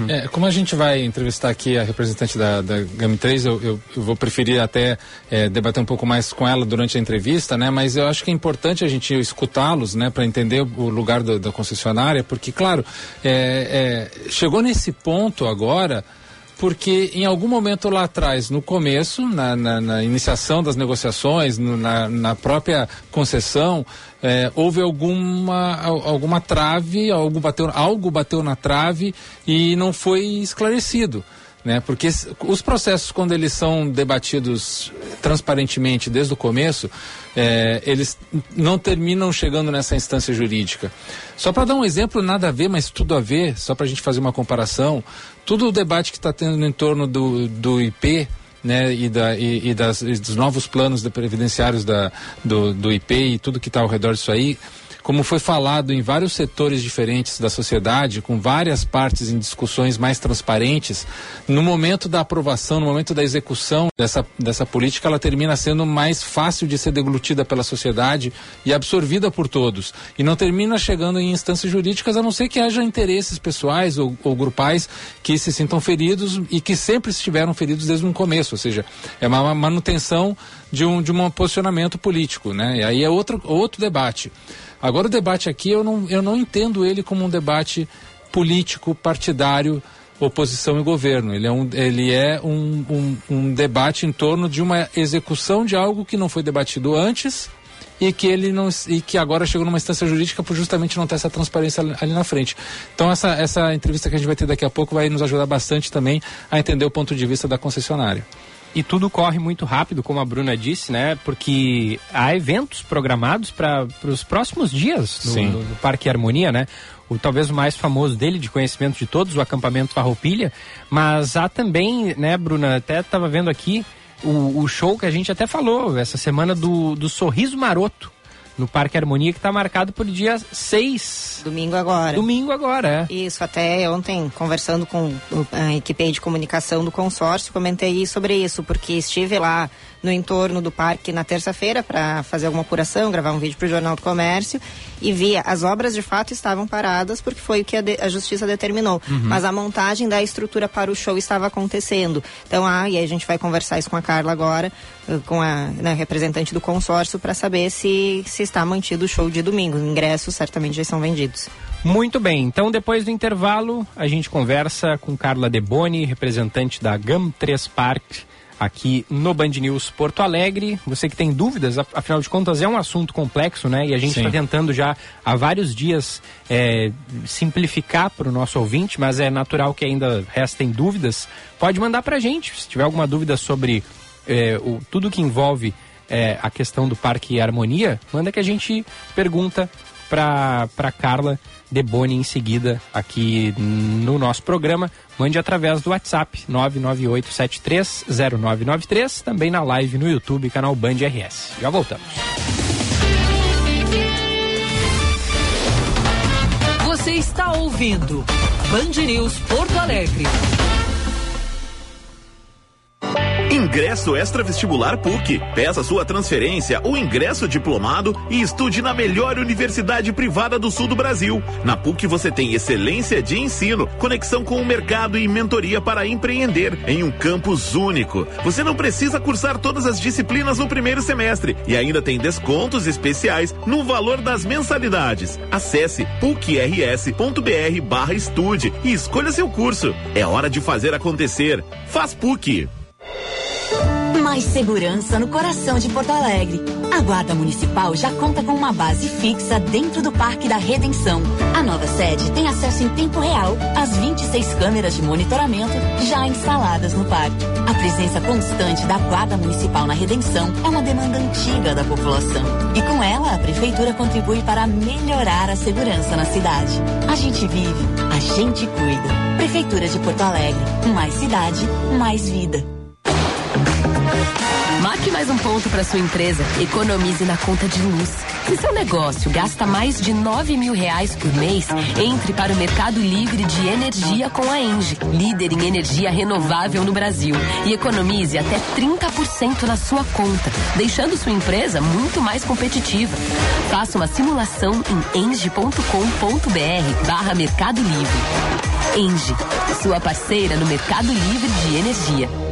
É, como a gente vai entrevistar aqui a representante da, da GAM 3, eu, eu- eu vou preferir até é, debater um pouco mais com ela durante a entrevista, né? Mas eu acho que é importante a gente escutá-los, né? Para entender o, lugar do- da concessionária, porque, claro, é, é, chegou nesse ponto agora porque em algum momento lá atrás, no começo, na, na- na iniciação das negociações, no- na, na própria concessão, eh, houve alguma, al- alguma trave, algo bateu, algo bateu na trave e não foi esclarecido. né? Porque os processos, quando eles são debatidos transparentemente desde o começo, é, eles não terminam chegando nessa instância jurídica. Só para dar um exemplo, nada a ver, mas tudo a ver, só para a gente fazer uma comparação, todo o debate que está tendo em torno do, do IP, né, e, da, e, e, das, e dos novos planos de previdenciários da, do, do IP e tudo que está ao redor disso aí, como foi falado em vários setores diferentes da sociedade, com várias partes em discussões mais transparentes, no momento da aprovação, no momento da execução dessa, dessa política, ela termina sendo mais fácil de ser deglutida pela sociedade e absorvida por todos. E não termina chegando em instâncias jurídicas, a não ser que haja interesses pessoais ou, ou grupais que se sintam feridos e que sempre estiveram feridos desde um começo, ou seja, é uma manutenção de um, de um posicionamento político, né? E aí é outro, outro debate. Agora o debate aqui eu não, eu não entendo ele como um debate político, partidário, oposição e governo. Ele é um, ele é um, um, um debate em torno de uma execução de algo que não foi debatido antes e que ele não e que agora chegou numa instância jurídica por justamente não ter essa transparência ali na frente. Então essa essa entrevista que a gente vai ter daqui a pouco vai nos ajudar bastante também a entender o ponto de vista da concessionária. E tudo corre muito rápido, como a Bruna disse, né? Porque há eventos programados para os próximos dias no, no, Parque Harmonia, né? O talvez o mais famoso dele, de conhecimento de todos, o acampamento Farroupilha. Mas há também, né, Bruna? Até estava vendo aqui o, o, show que a gente até falou essa semana do, do Sorriso Maroto no Parque Harmonia, que está marcado por dia 6. Domingo agora. Domingo agora, é. Isso, até ontem, conversando com a equipe de comunicação do consórcio, comentei sobre isso, porque estive lá no entorno do parque na terça-feira para fazer alguma apuração, gravar um vídeo para o Jornal do Comércio e via as obras de fato estavam paradas porque foi o que a, de, a justiça determinou. Uhum. Mas a montagem da estrutura para o show estava acontecendo. Então, ah, e aí a gente vai conversar isso com a Carla agora, eh, com a né, representante do consórcio, para saber se, se está mantido o show de domingo. Ingressos certamente já são vendidos. Muito bem, então depois do intervalo a gente conversa com Carla Deboni, representante da GAM 3 Park aqui no Band News Porto Alegre. Você que tem dúvidas, afinal de contas é um assunto complexo, né? E a gente está tentando já há vários dias é, simplificar para o nosso ouvinte, mas é natural que ainda restem dúvidas. Pode mandar para a gente, se tiver alguma dúvida sobre é, o, tudo que envolve é, a questão do Parque Harmonia, manda que a gente pergunta para Carla Deboni em seguida aqui no nosso programa. Mande através do WhatsApp 998730993, também na live no YouTube, canal Band RS. Já voltamos. Você está ouvindo Band News Porto Alegre. Ingresso extra vestibular PUC. Peça sua transferência ou ingresso diplomado e estude na melhor universidade privada do sul do Brasil. Na PUC você tem excelência de ensino, conexão com o mercado e mentoria para empreender em um campus único. Você não precisa cursar todas as disciplinas no primeiro semestre e ainda tem descontos especiais no valor das mensalidades. Acesse pucrs.br/estude e escolha seu curso. É hora de fazer acontecer. Faz PUC. Mais segurança no coração de Porto Alegre. A Guarda Municipal já conta com uma base fixa dentro do Parque da Redenção. A nova sede tem acesso em tempo real às 26 câmeras de monitoramento já instaladas no parque. A presença constante da Guarda Municipal na Redenção é uma demanda antiga da população. E com ela, a Prefeitura contribui para melhorar a segurança na cidade. A gente vive, a gente cuida. Prefeitura de Porto Alegre. Mais cidade, mais vida. Marque mais um ponto para sua empresa. Economize na conta de luz. Se seu negócio gasta mais de 9 mil reais por mês, entre para o Mercado Livre de Energia com a Engie, líder em energia renovável no Brasil. E economize até 30% na sua conta, deixando sua empresa muito mais competitiva. Faça uma simulação em engie.com.br barra Mercado Livre. Engie, sua parceira no Mercado Livre de Energia.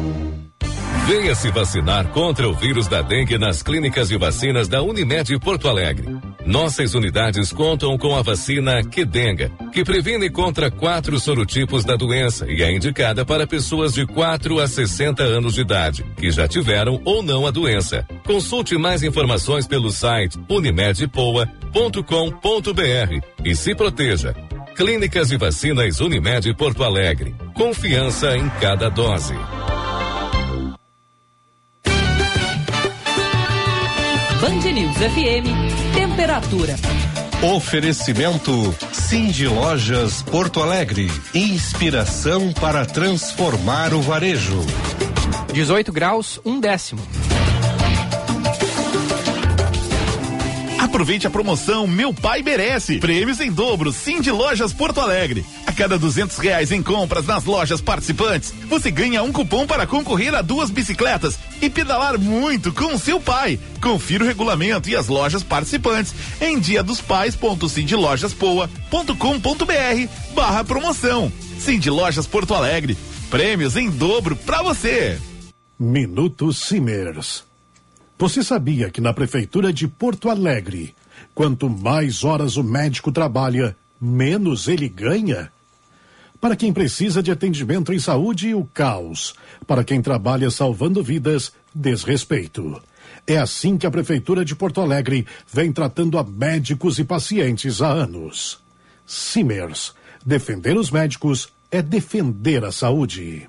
Venha se vacinar contra o vírus da dengue nas clínicas de vacinas da Unimed Porto Alegre. Nossas unidades contam com a vacina Quedenga, que previne contra quatro sorotipos da doença e é indicada para pessoas de 4 a 60 anos de idade, que já tiveram ou não a doença. Consulte mais informações pelo site unimedpoa.com.br e se proteja. Clínicas e Vacinas Unimed Porto Alegre. Confiança em cada dose. Band News FM, temperatura. Oferecimento Cindy Lojas Porto Alegre. Inspiração para transformar o varejo. 18 graus, um décimo. Aproveite a promoção Meu Pai Merece. Prêmios em dobro, Sim de Lojas Porto Alegre. A cada duzentos reais em compras nas lojas participantes, você ganha um cupom para concorrer a duas bicicletas e pedalar muito com seu pai. Confira o regulamento e as lojas participantes em dia dos pais.cindlojaspoa.com.br barra promoção. De Lojas Porto Alegre. Prêmios em dobro para você. Minuto Simers. Você sabia que na Prefeitura de Porto Alegre, quanto mais horas o médico trabalha, menos ele ganha? Para quem precisa de atendimento em saúde, o caos. Para quem trabalha salvando vidas, desrespeito. É assim que a Prefeitura de Porto Alegre vem tratando a médicos e pacientes há anos. Simers. Defender os médicos é defender a saúde.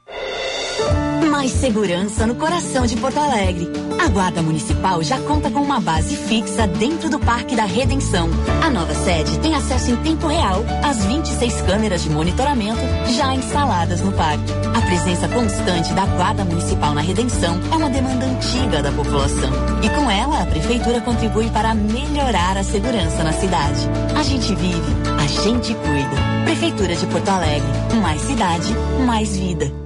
Mais segurança no coração de Porto Alegre. A Guarda Municipal já conta com uma base fixa dentro do Parque da Redenção. A nova sede tem acesso em tempo real às 26 câmeras de monitoramento já instaladas no parque. A presença constante da Guarda Municipal na Redenção é uma demanda antiga da população. E com ela, a Prefeitura contribui para melhorar a segurança na cidade. A gente vive, a gente cuida. Prefeitura de Porto Alegre. Mais cidade, mais vida.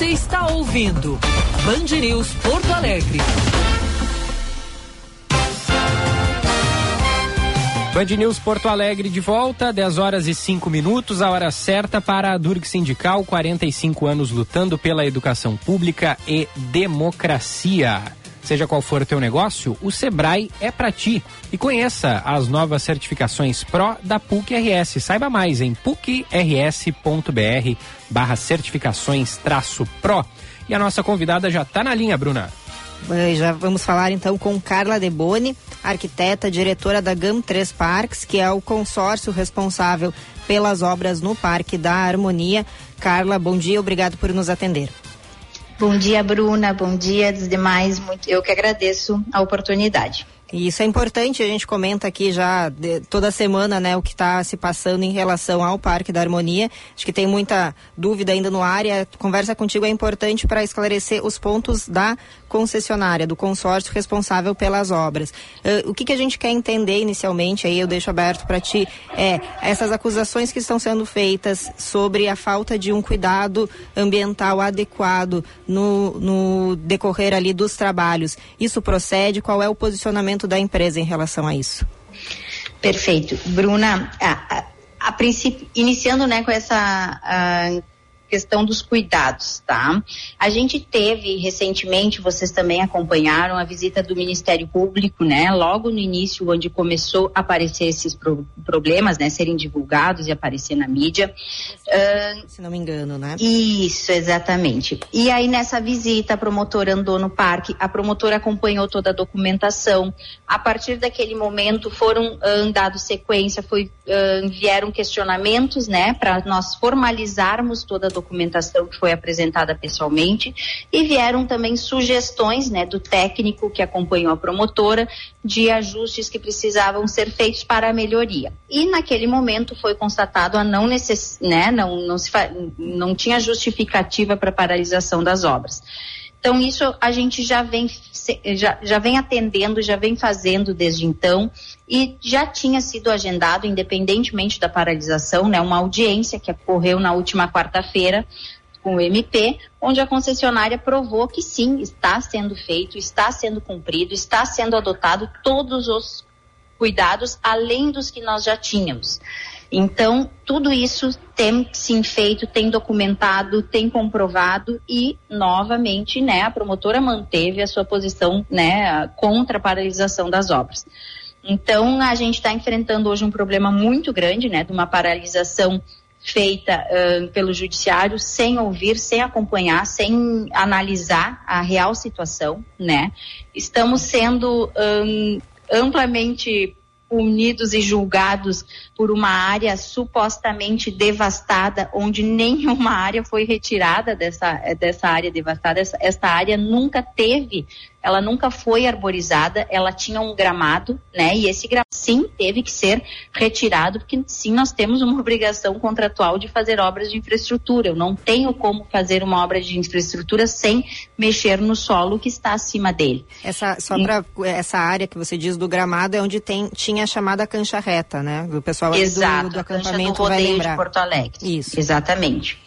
Você está ouvindo Band News Porto Alegre. Band News Porto Alegre de volta, 10 horas e 5 minutos, a hora certa para a Durg Sindical, 45 anos lutando pela educação pública e democracia. Seja qual for o teu negócio, o Sebrae é para ti. E conheça as novas certificações Pro da PUC RS. Saiba mais em pucrs.br barra certificações traço Pro. E a nossa convidada já está na linha, Bruna. Já vamos falar então com Carla Deboni, arquiteta, diretora da GAM 3 Parques, que é o consórcio responsável pelas obras no Parque da Harmonia. Carla, bom dia, obrigado por nos atender. Bom dia, Bruna. Bom dia dos demais. Muito, eu que agradeço a oportunidade. E isso é importante, a gente comenta aqui já de, toda semana, né, o que está se passando em relação ao Parque da Harmonia. Acho que tem muita dúvida ainda no área. Conversa contigo é importante para esclarecer os pontos da concessionária, do consórcio responsável pelas obras. Uh, o que, que a gente quer entender inicialmente, aí eu deixo aberto para ti, é essas acusações que estão sendo feitas sobre a falta de um cuidado ambiental adequado no, no decorrer ali dos trabalhos. Isso procede? Qual é o posicionamento da empresa em relação a isso? Perfeito. Bruna, a, a, a iniciando né, com essa questão dos cuidados, tá? A gente teve recentemente, vocês também acompanharam a visita do Ministério Público, né? Logo no início, onde começou a aparecer esses pro problemas, né? Serem divulgados e aparecer na mídia. Uh, Se não me engano, né? Isso, exatamente. E aí nessa visita, a promotora andou no parque, a promotora acompanhou toda a documentação. A partir daquele momento foram uh, dados sequência, foi, uh, vieram questionamentos, né? Para nós formalizarmos toda a documentação que foi apresentada pessoalmente e vieram também sugestões, né, do técnico que acompanhou a promotora de ajustes que precisavam ser feitos para a melhoria. E naquele momento foi constatado a não necess, né, não não se não tinha justificativa para paralisação das obras. Então, isso a gente já vem, já, já vem atendendo, já vem fazendo desde então, e já tinha sido agendado, independentemente da paralisação, né, uma audiência que ocorreu na última quarta-feira com o MP, onde a concessionária provou que sim, está sendo feito, está sendo cumprido, está sendo adotado todos os cuidados além dos que nós já tínhamos. Então, tudo isso tem sim feito, tem documentado, tem comprovado e, novamente, né, a promotora manteve a sua posição, né, contra a paralisação das obras. Então, a gente está enfrentando hoje um problema muito grande, né, de uma paralisação feita uh, pelo judiciário sem ouvir, sem acompanhar, sem analisar a real situação, né? Estamos sendo um, amplamente punidos e julgados por uma área supostamente devastada, onde nenhuma área foi retirada dessa, dessa área devastada. Essa, área nunca teve, ela nunca foi arborizada, ela tinha um gramado, né? E esse gramado sim teve que ser retirado, porque sim nós temos uma obrigação contratual de fazer obras de infraestrutura. Eu não tenho como fazer uma obra de infraestrutura sem mexer no solo que está acima dele. Essa, só para essa área que você diz do gramado é onde tem, tinha a chamada cancha reta, né? O pessoal Exato, do, do a cancha do acampamento vai rodeio lembrar. de Porto Alegre. Isso. Exatamente.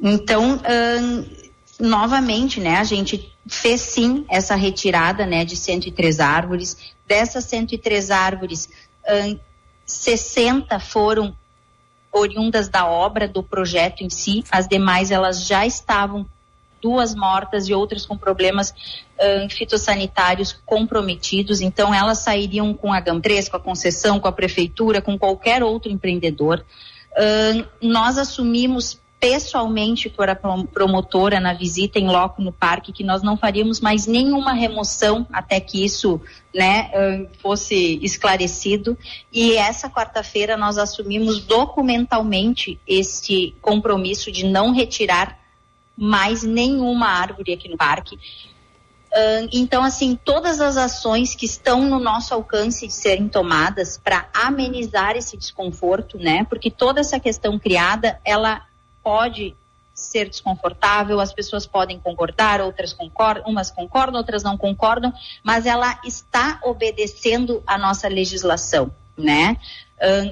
Então, ahn, novamente, né, a gente fez sim essa retirada, né, de 103 árvores. Dessas 103 árvores, ahn, 60 foram oriundas da obra, do projeto em si. As demais, elas já estavam duas mortas e outras com problemas ahn, fitossanitários comprometidos. Então, elas sairiam com a GAM3, com a concessão, com a prefeitura, com qualquer outro empreendedor. Nós assumimos pessoalmente por a prom- promotora na visita em loco no parque que nós não faríamos mais nenhuma remoção até que isso né, fosse esclarecido e essa quarta-feira nós assumimos documentalmente este compromisso de não retirar mais nenhuma árvore aqui no parque. Então, assim, todas as ações que estão no nosso alcance de serem tomadas para amenizar esse desconforto, né? Porque toda essa questão criada, ela pode ser desconfortável, as pessoas podem concordar, outras concordam, umas concordam, outras não concordam, mas ela está obedecendo a nossa legislação, né?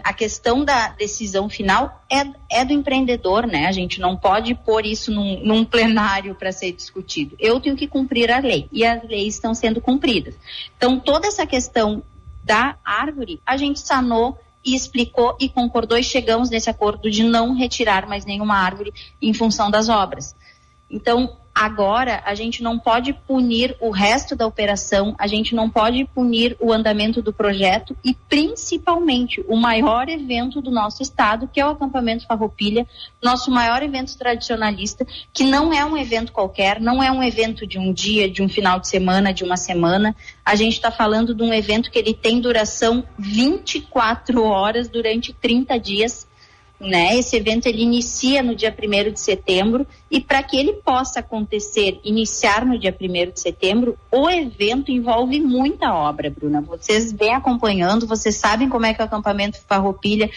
A questão da decisão final é, é do empreendedor, né? A gente não pode pôr isso num, num plenário para ser discutido. Eu tenho que cumprir a lei e as leis estão sendo cumpridas. Então, toda essa questão da árvore, a gente sanou e explicou e concordou e chegamos nesse acordo de não retirar mais nenhuma árvore em função das obras. Então, agora a gente não pode punir o resto da operação, a gente não pode punir o andamento do projeto e principalmente o maior evento do nosso estado, que é o acampamento Farroupilha, nosso maior evento tradicionalista, que não é um evento qualquer, não é um evento de um dia, de um final de semana, de uma semana. A gente está falando de um evento que ele tem duração 24 horas durante 30 dias né? Esse evento ele inicia no dia 1 de setembro e para que ele possa acontecer, iniciar no dia 1 de setembro, o evento envolve muita obra, Bruna. Vocês vêm acompanhando, vocês sabem como é que o acampamento Farroupilha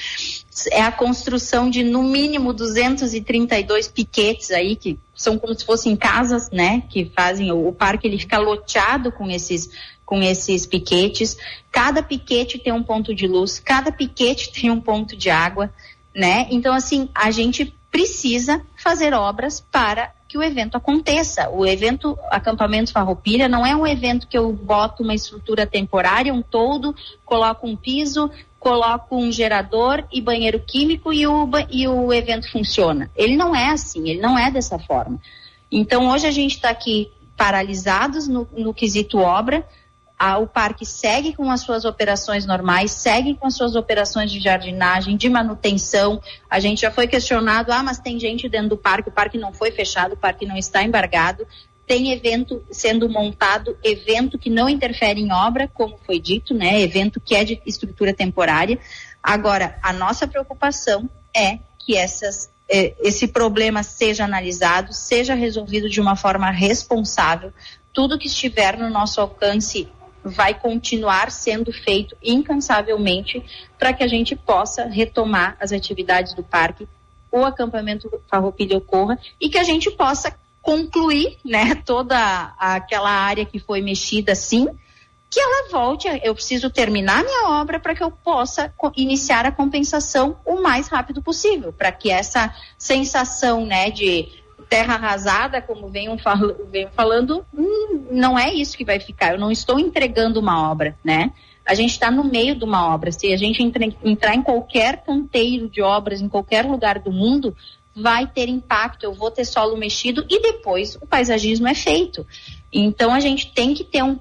é a construção de no mínimo 232 piquetes aí que são como se fossem casas, né? Que fazem o, o parque ele fica loteado com esses com esses piquetes. Cada piquete tem um ponto de luz, cada piquete tem um ponto de água né? Então, assim, a gente precisa fazer obras para que o evento aconteça. O evento Acampamento Farroupilha não é um evento que eu boto uma estrutura temporária, um todo, coloco um piso, coloco um gerador e banheiro químico e o, e o evento funciona. Ele não é assim, ele não é dessa forma. Então, hoje a gente está aqui paralisados no, no quesito obra, a- o parque segue com as suas operações normais, segue com as suas operações de jardinagem, de manutenção. A gente já foi questionado, ah, mas tem gente dentro do parque, o parque não foi fechado, o parque não está embargado. Tem evento sendo montado, evento que não interfere em obra, como foi dito, né? Evento que é de estrutura temporária. Agora, a nossa preocupação é que essas, eh, esse problema seja analisado, seja resolvido de uma forma responsável. Tudo que estiver no nosso alcance vai continuar sendo feito incansavelmente para que a gente possa retomar as atividades do parque, o acampamento Farroupilha ocorra e que a gente possa concluir, né, toda aquela área que foi mexida assim, que ela volte, eu preciso terminar minha obra para que eu possa iniciar a compensação o mais rápido possível, para que essa sensação, né, de terra arrasada, como venham, fal venham falando, hum, não é isso que vai ficar. Eu não estou entregando uma obra, né? A gente está no meio de uma obra. Se a gente entra, entrar em qualquer canteiro de obras, em qualquer lugar do mundo, vai ter impacto. Eu vou ter solo mexido e depois o paisagismo é feito. Então a gente tem que ter um,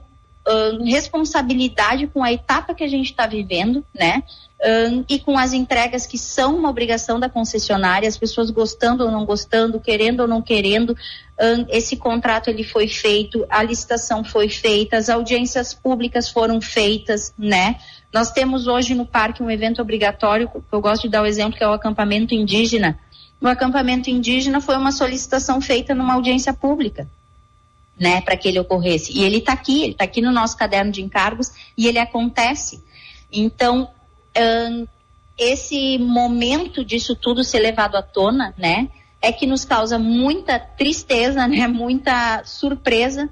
um responsabilidade com a etapa que a gente está vivendo, né? Um, e com as entregas que são uma obrigação da concessionária, as pessoas gostando ou não gostando, querendo ou não querendo, um, esse contrato ele foi feito, a licitação foi feita, as audiências públicas foram feitas, né? Nós temos hoje no parque um evento obrigatório, eu gosto de dar o exemplo que é o acampamento indígena. O acampamento indígena foi uma solicitação feita numa audiência pública, né, para que ele ocorresse. E ele está aqui, ele está aqui no nosso caderno de encargos e ele acontece. Então, esse momento disso tudo ser levado à tona, né, é que nos causa muita tristeza, né, muita surpresa,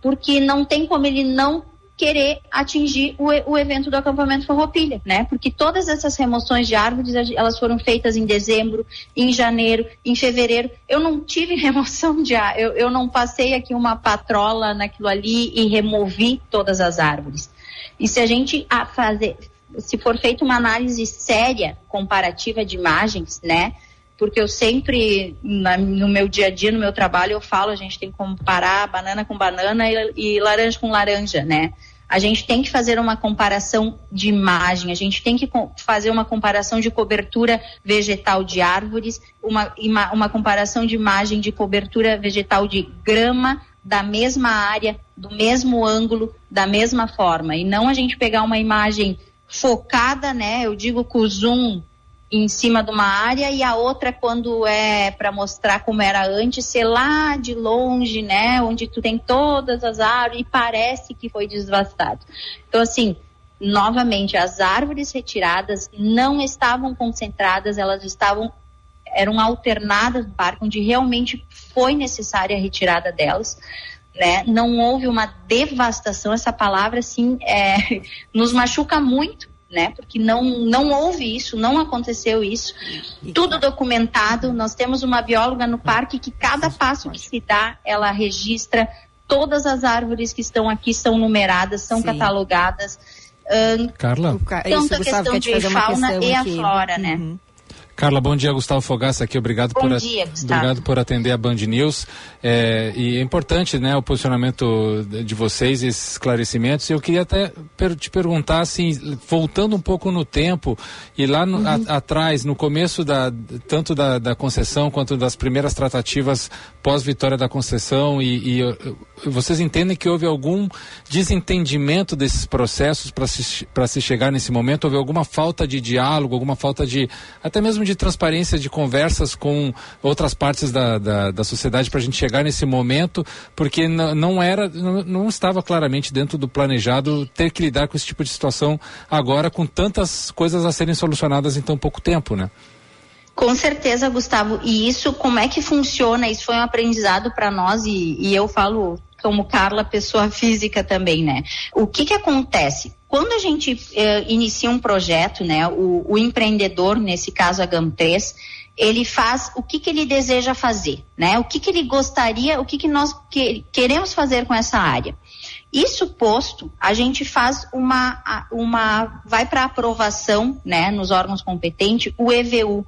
porque não tem como ele não querer atingir o, o, evento do acampamento Farroupilha, né? Porque todas essas remoções de árvores, elas foram feitas em dezembro, em janeiro, em fevereiro. Eu não tive remoção de árvores, eu, eu não passei aqui uma patrola naquilo ali e removi todas as árvores. E se a gente a fazer, se for feita uma análise séria, comparativa de imagens, né? Porque eu sempre, na, no meu dia a dia, no meu trabalho, eu falo, a gente tem que comparar banana com banana e, e laranja com laranja, né? A gente tem que fazer uma comparação de imagem, a gente tem que fazer uma comparação de cobertura vegetal de árvores, uma, uma comparação de imagem de cobertura vegetal de grama da mesma área, do mesmo ângulo, da mesma forma. E não a gente pegar uma imagem focada, né? Eu digo com o zoom em cima de uma área e a outra quando é para mostrar como era antes, ser lá de longe, né, onde tu tem todas as árvores e parece que foi devastado. Então assim, novamente as árvores retiradas não estavam concentradas, elas estavam eram alternadas no parque onde realmente foi necessária a retirada delas. Né? Não houve uma devastação, essa palavra assim é, nos machuca muito, né? Porque não, não houve isso, não aconteceu isso. Tudo documentado. Nós temos uma bióloga no parque que cada passo que se dá, ela registra. Todas as árvores que estão aqui são numeradas, são Sim. catalogadas. Um, Carla? Tanto a questão de fauna e a flora, né? Carla, bom dia, Gustavo Fogaça aqui, obrigado bom por dia, obrigado por atender a Band News. É, e é importante, né, o posicionamento de vocês, esses esclarecimentos. Eu queria até te perguntar, assim, voltando um pouco no tempo e lá no, uhum. a, atrás, no começo da tanto da, da, concessão quanto das primeiras tratativas pós vitória da concessão e, e vocês entendem que houve algum desentendimento desses processos para se, se chegar nesse momento? Houve alguma falta de diálogo, alguma falta de até mesmo de transparência, de conversas com outras partes da, da, da sociedade para a gente chegar nesse momento, porque não era, não, estava claramente dentro do planejado ter que lidar com esse tipo de situação agora com tantas coisas a serem solucionadas em tão pouco tempo, né? Com certeza, Gustavo. E isso, como é que funciona? Isso foi um aprendizado para nós e, e, eu falo como Carla, pessoa física também, né? O que que acontece? Quando a gente eh, inicia um projeto, né, o, o, empreendedor, nesse caso a GAM3, ele faz o que, que ele deseja fazer, né? O que, que ele gostaria, o que, que nós que, queremos fazer com essa área. Isso posto, a gente faz uma, uma vai para aprovação, né, nos órgãos competentes, o EVU.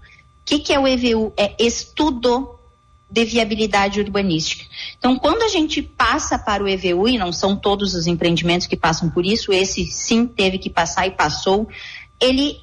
O que, que é o EVU? É estudo de viabilidade urbanística. Então, quando a gente passa para o EVU, e não são todos os empreendimentos que passam por isso, esse sim teve que passar e passou, ele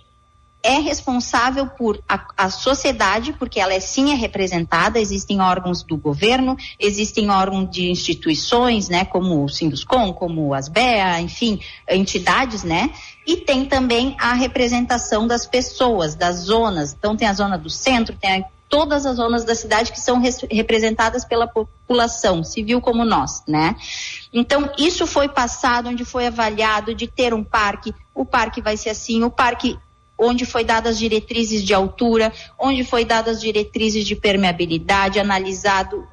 é responsável por a, a, sociedade, porque ela é sim é representada, existem órgãos do governo, existem órgãos de instituições, né, como o Sinduscom, como as BEA, enfim, entidades, né, e tem também a representação das pessoas, das zonas, então tem a zona do centro, tem a todas as zonas da cidade que são representadas pela população civil como nós, né? Então, isso foi passado, onde foi avaliado de ter um parque, o parque vai ser assim, o parque onde foi dadas diretrizes de altura, onde foi dadas diretrizes de permeabilidade, analisado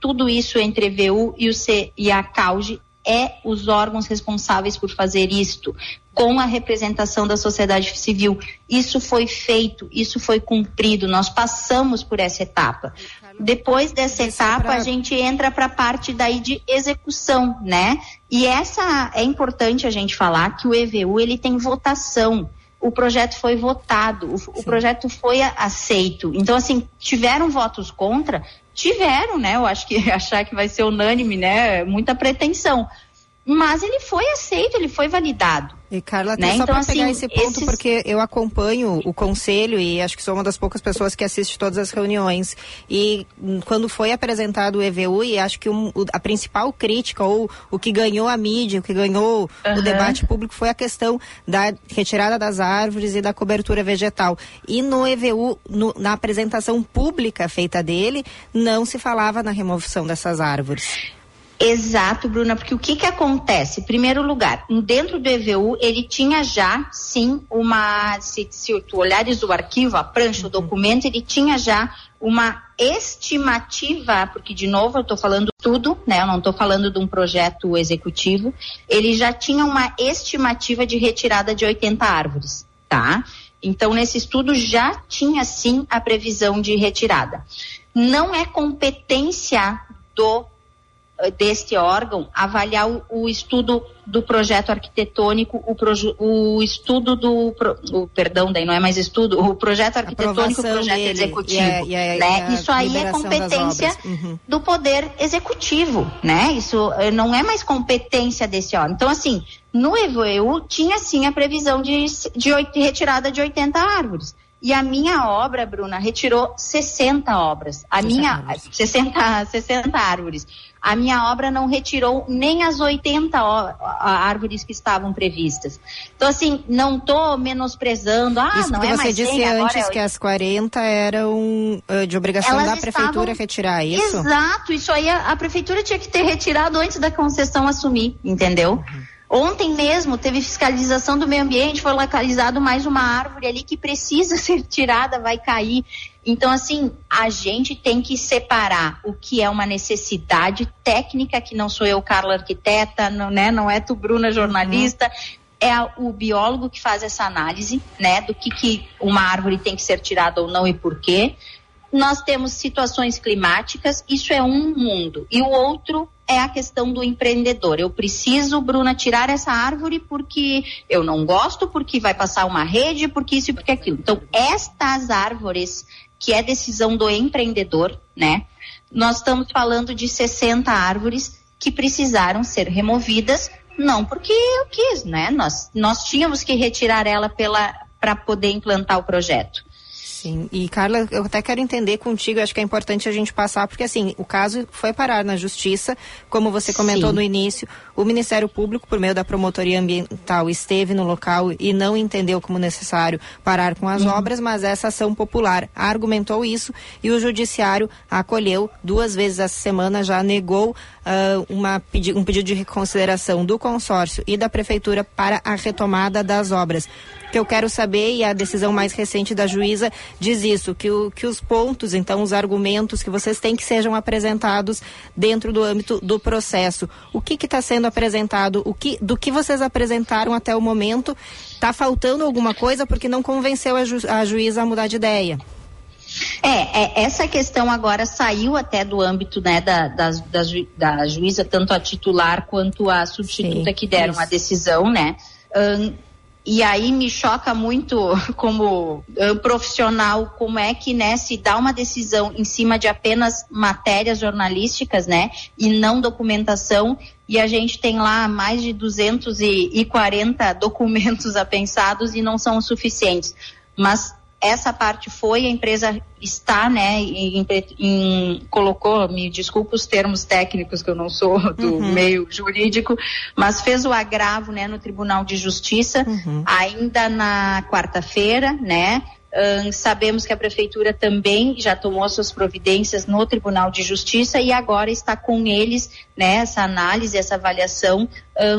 tudo isso entre VU e, o C, e a CAUGE, é os órgãos responsáveis por fazer isto, com a representação da sociedade civil. Isso foi feito, isso foi cumprido, nós passamos por essa etapa. Depois dessa etapa, a gente entra para a parte daí de execução, né? E essa é importante a gente falar que o EVU ele tem votação. O projeto foi votado, o, o projeto foi aceito. Então, assim, tiveram votos contra? Tiveram, né? Eu acho que achar que vai ser unânime, né? Muita pretensão. Mas ele foi aceito, ele foi validado. E Carla, né? só então, para assim, pegar esse ponto, esses... porque eu acompanho o conselho e acho que sou uma das poucas pessoas que assiste todas as reuniões. E hum, quando foi apresentado o EVU, e acho que um, a principal crítica, ou o que ganhou a mídia, o que ganhou Uhum. o debate público, foi a questão da retirada das árvores e da cobertura vegetal. E no EVU, no- na apresentação pública feita dele, não se falava na remoção dessas árvores. Exato, Bruna, porque o que que acontece? Em primeiro lugar, dentro do EVU, ele tinha já, sim, uma, se, se tu olhares o arquivo, a prancha, o documento, ele tinha já uma estimativa, porque de novo eu estou falando tudo, né? Eu não estou falando de um projeto executivo. Ele já tinha uma estimativa de retirada de 80 árvores, tá? Então nesse estudo já tinha sim a previsão de retirada. Não é competência do deste órgão avaliar o, o estudo do projeto arquitetônico, o, o estudo do, o, perdão, daí não é mais estudo, o projeto arquitetônico, o projeto dele executivo, e a- e a- né? a Isso aí é competência. Uhum. do poder executivo, né? Isso eh, não é mais competência desse órgão. Então, assim, no EVU tinha sim a previsão de, de, retirada de 80 árvores. E a minha obra, Bruna, retirou 60 obras. A minha 60, 60 árvores. A minha obra não retirou nem as 80 ó- a- árvores que estavam previstas. Então, assim, não estou menosprezando. Ah, Isso não é você mais disse 100, agora antes é que as 40 eram ah, de obrigação Elas da prefeitura estavam- retirar isso? Exato, isso aí a, a prefeitura tinha que ter retirado antes da concessão assumir, entendeu? Ontem mesmo teve fiscalização do meio ambiente, foi localizado mais uma árvore ali que precisa ser tirada, vai cair. Então, assim, a gente tem que separar o que é uma necessidade técnica, que não sou eu, Carla, arquiteta, não, né, não é tu, Bruna, jornalista, é a- o biólogo que faz essa análise, né, do que, que uma árvore tem que ser tirada ou não e por quê. Nós temos situações climáticas, isso é um mundo. E o outro é a questão do empreendedor. Eu preciso, Bruna, tirar essa árvore porque eu não gosto, porque vai passar uma rede, porque isso e porque aquilo. Então, estas árvores, que é decisão do empreendedor, né? Nós estamos falando de 60 árvores que precisaram ser removidas, não porque eu quis, né? Nós, nós tínhamos que retirar ela para poder implantar o projeto. Sim, e Carla, eu até quero entender contigo, acho que é importante a gente passar, porque assim, o caso foi parar na justiça, como você comentou Sim. no início, o Ministério Público, por meio da Promotoria Ambiental, esteve no local e não entendeu como necessário parar com as obras, mas essa ação popular argumentou isso e o Judiciário acolheu duas vezes essa semana, já negou ah, uma um pedido de reconsideração do consórcio e da Prefeitura para a retomada das obras que eu quero saber, e a decisão mais recente da juíza diz isso, que, o, que os pontos, então, os argumentos que vocês têm que sejam apresentados dentro do âmbito do processo. O que está sendo apresentado? O que, do que vocês apresentaram até o momento? Está faltando alguma coisa porque não convenceu a, ju, a juíza a mudar de ideia? É, é, essa questão agora saiu até do âmbito né, da, das- da, ju- da juíza, tanto a titular quanto a substituta Sim, que deram isso. a decisão, né? Ahn, e aí me choca muito como ahn, profissional como é que né, se dá uma decisão em cima de apenas matérias jornalísticas, né? E não documentação. E a gente tem lá mais de 240 documentos apensados e não são suficientes. Mas essa parte foi, a empresa está, né, em, em- colocou, me desculpa os termos técnicos que eu não sou do Uhum. meio jurídico, mas fez o agravo, né, no Tribunal de Justiça, ainda na quarta-feira, né, Ahn, sabemos que a prefeitura também já tomou as suas providências no Tribunal de Justiça e agora está com eles né, essa análise, essa avaliação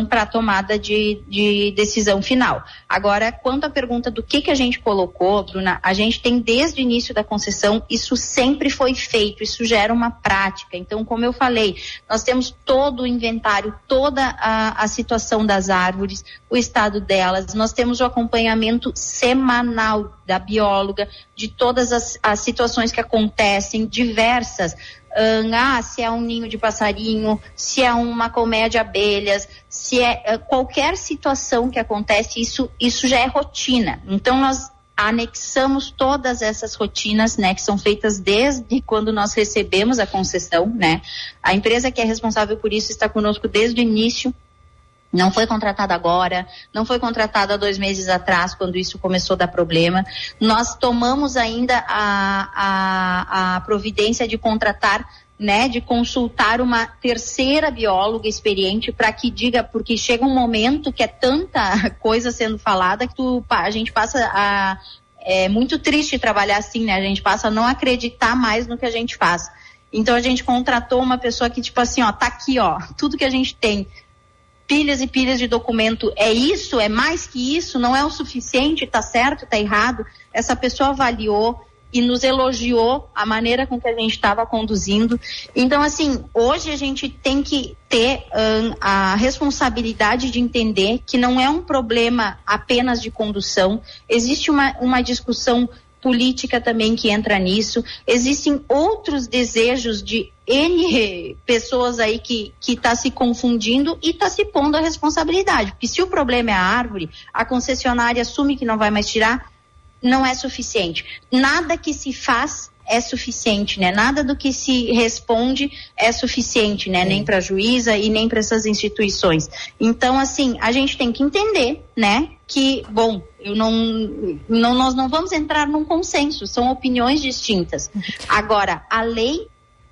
para a tomada de, de decisão final. Agora, quanto à pergunta do que, que a gente colocou, Bruna, a gente tem desde o início da concessão, isso sempre foi feito, isso gera uma prática. Então, como eu falei, nós temos todo o inventário, toda a, a situação das árvores, o estado delas, nós temos o acompanhamento semanal da bióloga, de todas as, as situações que acontecem, diversas. Ah, se é um ninho de passarinho, se é uma colmeia de abelhas, se é eh, qualquer situação que acontece, isso, isso já é rotina. Então, nós anexamos todas essas rotinas, né, que são feitas desde quando nós recebemos a concessão, né. A empresa que é responsável por isso está conosco desde o início, não foi contratada agora, não foi contratada dois meses atrás, quando isso começou a dar problema. Nós tomamos ainda a, a, a providência de contratar né, de consultar uma terceira bióloga experiente para que diga, porque chega um momento que é tanta coisa sendo falada que tu, a gente passa a é muito triste trabalhar assim, né? A gente passa a não acreditar mais no que a gente faz. Então a gente contratou uma pessoa que tipo assim, ó, tá aqui, ó, tudo que a gente tem pilhas e pilhas de documento. É isso? É mais que isso? Não é o suficiente? Tá certo? Tá errado? Essa pessoa avaliou e nos elogiou a maneira com que a gente estava conduzindo. Então, assim, hoje a gente tem que ter hum, a responsabilidade de entender que não é um problema apenas de condução, existe uma, uma discussão política também que entra nisso. Existem outros desejos de N pessoas aí que está se confundindo e está se pondo a responsabilidade. Porque se o problema é a árvore, a concessionária assume que não vai mais tirar, não é suficiente. Nada que se faz é suficiente, né? Nada do que se responde é suficiente, né? Nem para a juíza e nem para essas instituições. Então, assim, a gente tem que entender, né? Que, bom, eu não, não, nós não vamos entrar num consenso, são opiniões distintas. Agora, a lei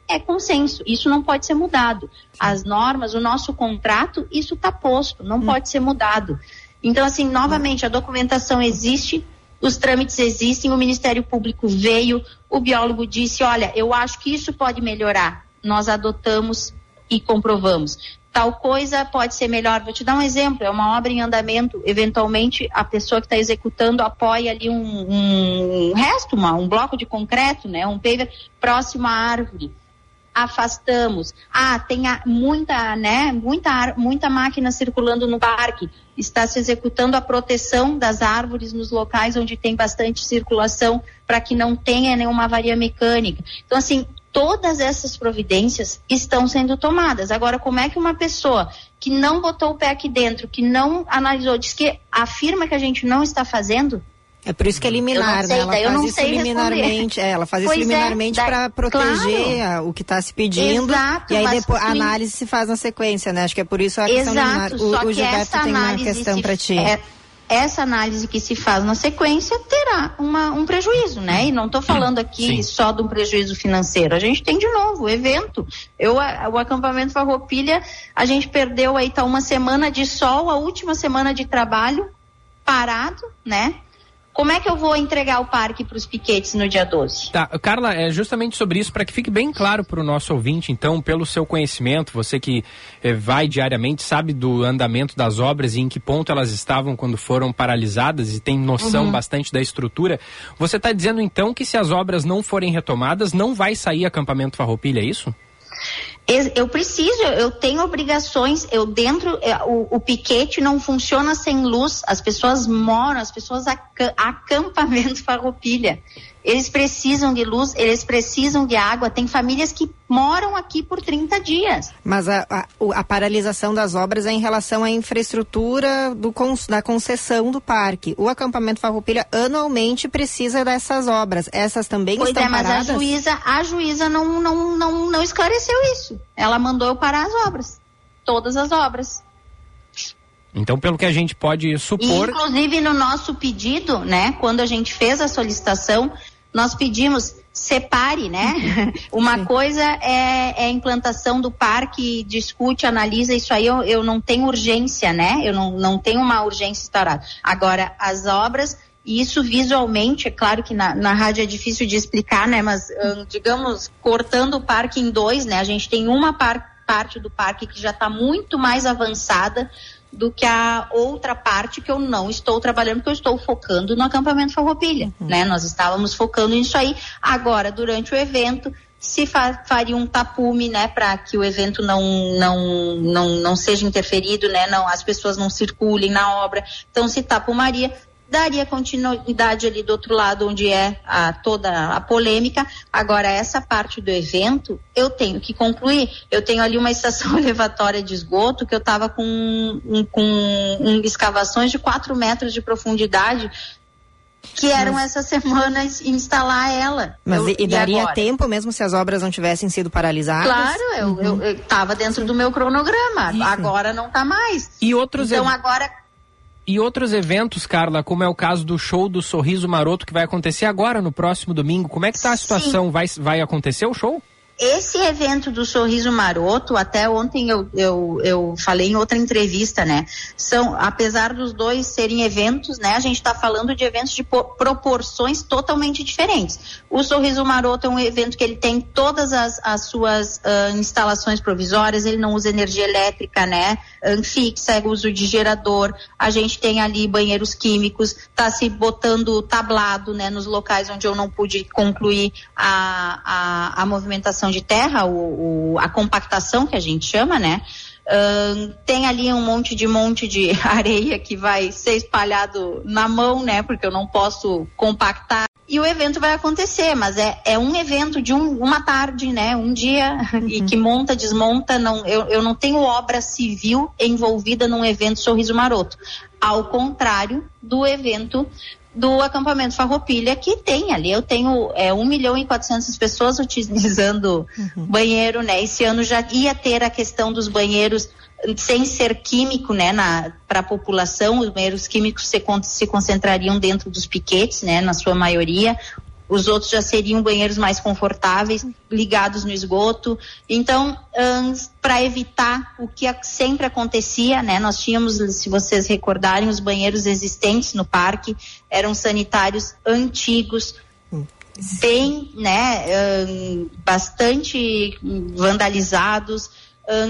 é consenso, isso não pode ser mudado. As normas, o nosso contrato, isso está posto, não hum. pode ser mudado. Então, assim, novamente, a documentação existe, os trâmites existem, o Ministério Público veio, o biólogo disse: olha, eu acho que isso pode melhorar. Nós adotamos e comprovamos. Tal coisa pode ser melhor. Vou te dar um exemplo: é uma obra em andamento. Eventualmente, a pessoa que está executando apoia ali um, um resto, uma, um bloco de concreto, né, um paver próximo à árvore afastamos. Ah, tem muita, né, muita, muita máquina circulando no parque. Está se executando a proteção das árvores nos locais onde tem bastante circulação para que não tenha nenhuma avaria mecânica. Então, assim, todas essas providências estão sendo tomadas. Agora, como é que uma pessoa que não botou o pé aqui dentro, que não analisou, diz que afirma que a gente não está fazendo, é por isso que é liminar, sei, né? Ela faz isso liminarmente. É, ela faz pois isso é, liminarmente é, para proteger claro. o que está se pedindo. Exato, e aí depois a análise se faz na sequência, né? Acho que é por isso a questão Exato, liminar. O, o Gilberto tem uma questão para ti. É, essa análise que se faz na sequência terá uma, um prejuízo, né? E não estou falando aqui Sim. só de um prejuízo financeiro. A gente tem de novo o evento. Eu, o acampamento Farroupilha, a gente perdeu aí tá uma semana de sol, a última semana de trabalho parado, né? Como é que eu vou entregar o parque para os piquetes no dia 12? Tá, Carla, é justamente sobre isso, para que fique bem claro para o nosso ouvinte, então, pelo seu conhecimento, você que eh, vai diariamente, sabe do andamento das obras e em que ponto elas estavam quando foram paralisadas e tem noção uhum. bastante da estrutura, você está dizendo então que se as obras não forem retomadas, não vai sair acampamento Farroupilha, é isso? Eu preciso, eu tenho obrigações, eu dentro, é, o, o, piquete não funciona sem luz, as pessoas moram, as pessoas acampamento farroupilha. Eles precisam de luz, eles precisam de água. Tem famílias que moram aqui por 30 dias. Mas a, a, a paralisação das obras é em relação à infraestrutura do, da concessão do parque. O acampamento Farroupilha anualmente precisa dessas obras. Essas também pois estão é, mas paradas? a juíza, a juíza não, não, não, não esclareceu isso. Ela mandou eu parar as obras. Todas as obras. Então, pelo que a gente pode supor. Inclusive, no nosso pedido, né, quando a gente fez a solicitação, nós pedimos separe, né? Uma Sim. coisa é, é, a implantação do parque, discute, analisa, isso aí eu, eu não tenho urgência, né? Eu não, não tenho uma urgência estourada. Agora, as obras E isso visualmente, é claro que na, na rádio é difícil de explicar, né? Mas, hum, digamos, cortando o parque em dois, né? A gente tem uma par parte do parque que já está muito mais avançada do que a outra parte que eu não estou trabalhando, porque eu estou focando no acampamento Farroupilha, uhum. né? Nós estávamos focando nisso aí. Agora, durante o evento, se fa faria um tapume, né, para que o evento não, não, não, não seja interferido, né, não, as pessoas não circulem na obra. Então, se tapumaria, daria continuidade ali do outro lado, onde é a, toda a polêmica. Agora, essa parte do evento, eu tenho que concluir. Eu tenho ali uma estação elevatória de esgoto que eu estava com, um, com um, escavações de 4 metros de profundidade que eram Mas... essa semana instalar ela. Mas eu, e daria e tempo mesmo se as obras não tivessem sido paralisadas? Claro, eu uhum. estava dentro do meu cronograma. Isso. Agora não está mais. E outros Então agora e outros eventos, Carla, como é o caso do show do Sorriso Maroto que vai acontecer agora no próximo domingo. Como é que está a situação? Vai, vai acontecer o show? Esse evento do Sorriso Maroto, até ontem eu, eu, eu falei em outra entrevista, né? São, apesar dos dois serem eventos, né? A gente está falando de eventos de proporções totalmente diferentes. O Sorriso Maroto é um evento que ele tem todas as, as suas uh, instalações provisórias, ele não usa energia elétrica, né? Fixa, é uso de gerador. A gente tem ali banheiros químicos, está se botando tablado, né? Nos locais onde eu não pude concluir a, a, a movimentação de terra, o, o, a compactação que a gente chama, né? Uh, tem ali um monte de monte de areia que vai ser espalhado na mão, né? Porque eu não posso compactar. E o evento vai acontecer, mas é, é um evento de um, uma tarde, né? Um dia uhum. e que monta, desmonta. Não, eu, eu não tenho obra civil envolvida num evento Sorriso Maroto. Ao contrário do evento do acampamento Farroupilha, que tem ali, eu tenho é, 1 milhão e 400 pessoas utilizando uhum. banheiro, né? Esse ano já ia ter a questão dos banheiros sem ser químico, né, para a população, os banheiros químicos se, se concentrariam dentro dos piquetes, né, na sua maioria, os outros já seriam banheiros mais confortáveis, ligados no esgoto. Então, para evitar o que sempre acontecia, né? Nós tínhamos, se vocês recordarem, os banheiros existentes no parque eram sanitários antigos, bem, né, bastante vandalizados.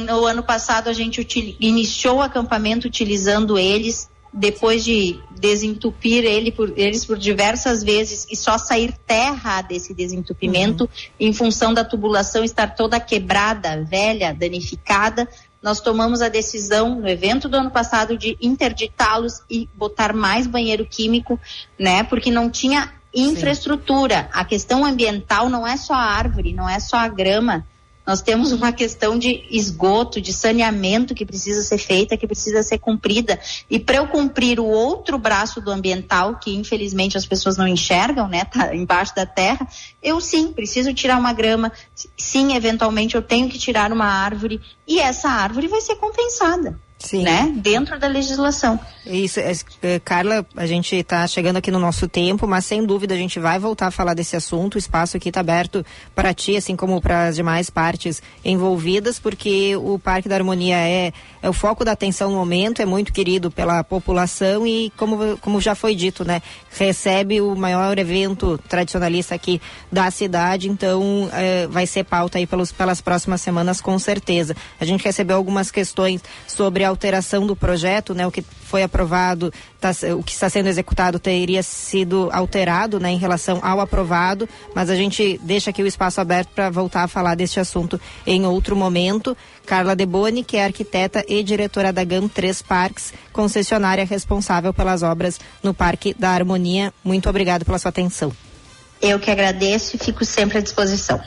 No ano passado a gente iniciou o acampamento utilizando eles depois de desentupir ele por, eles por diversas vezes e só sair terra desse desentupimento uhum. em função da tubulação estar toda quebrada, velha, danificada, nós tomamos a decisão no evento do ano passado de interditá-los e botar mais banheiro químico, né? Porque não tinha infraestrutura. Sim. A questão ambiental não é só a árvore, não é só a grama, nós temos uma questão de esgoto, de saneamento que precisa ser feita, que precisa ser cumprida. E para eu cumprir o outro braço do ambiental, que infelizmente as pessoas não enxergam, né, tá embaixo da terra, eu sim preciso tirar uma grama, sim, eventualmente eu tenho que tirar uma árvore e essa árvore vai ser compensada. Sim. né? Dentro da legislação. Isso, é, é, Carla, a gente está chegando aqui no nosso tempo, mas sem dúvida a gente vai voltar a falar desse assunto. O espaço aqui está aberto para ti, assim como para as demais partes envolvidas, porque o Parque da Harmonia é, é o foco da atenção no momento, é muito querido pela população e, como, como já foi dito, né? Recebe o maior evento tradicionalista aqui da cidade, então é, vai ser pauta aí pelos, pelas próximas semanas, com certeza. A gente recebeu algumas questões sobre a alteração do projeto, né, o que foi aprovado, tá, o que está sendo executado teria sido alterado né, em relação ao aprovado, mas a gente deixa aqui o espaço aberto para voltar a falar deste assunto em outro momento. Carla Deboni, que é arquiteta e diretora da GAM 3 Parques, concessionária responsável pelas obras no Parque da Harmonia. Muito obrigado pela sua atenção. Eu que agradeço e fico sempre à disposição.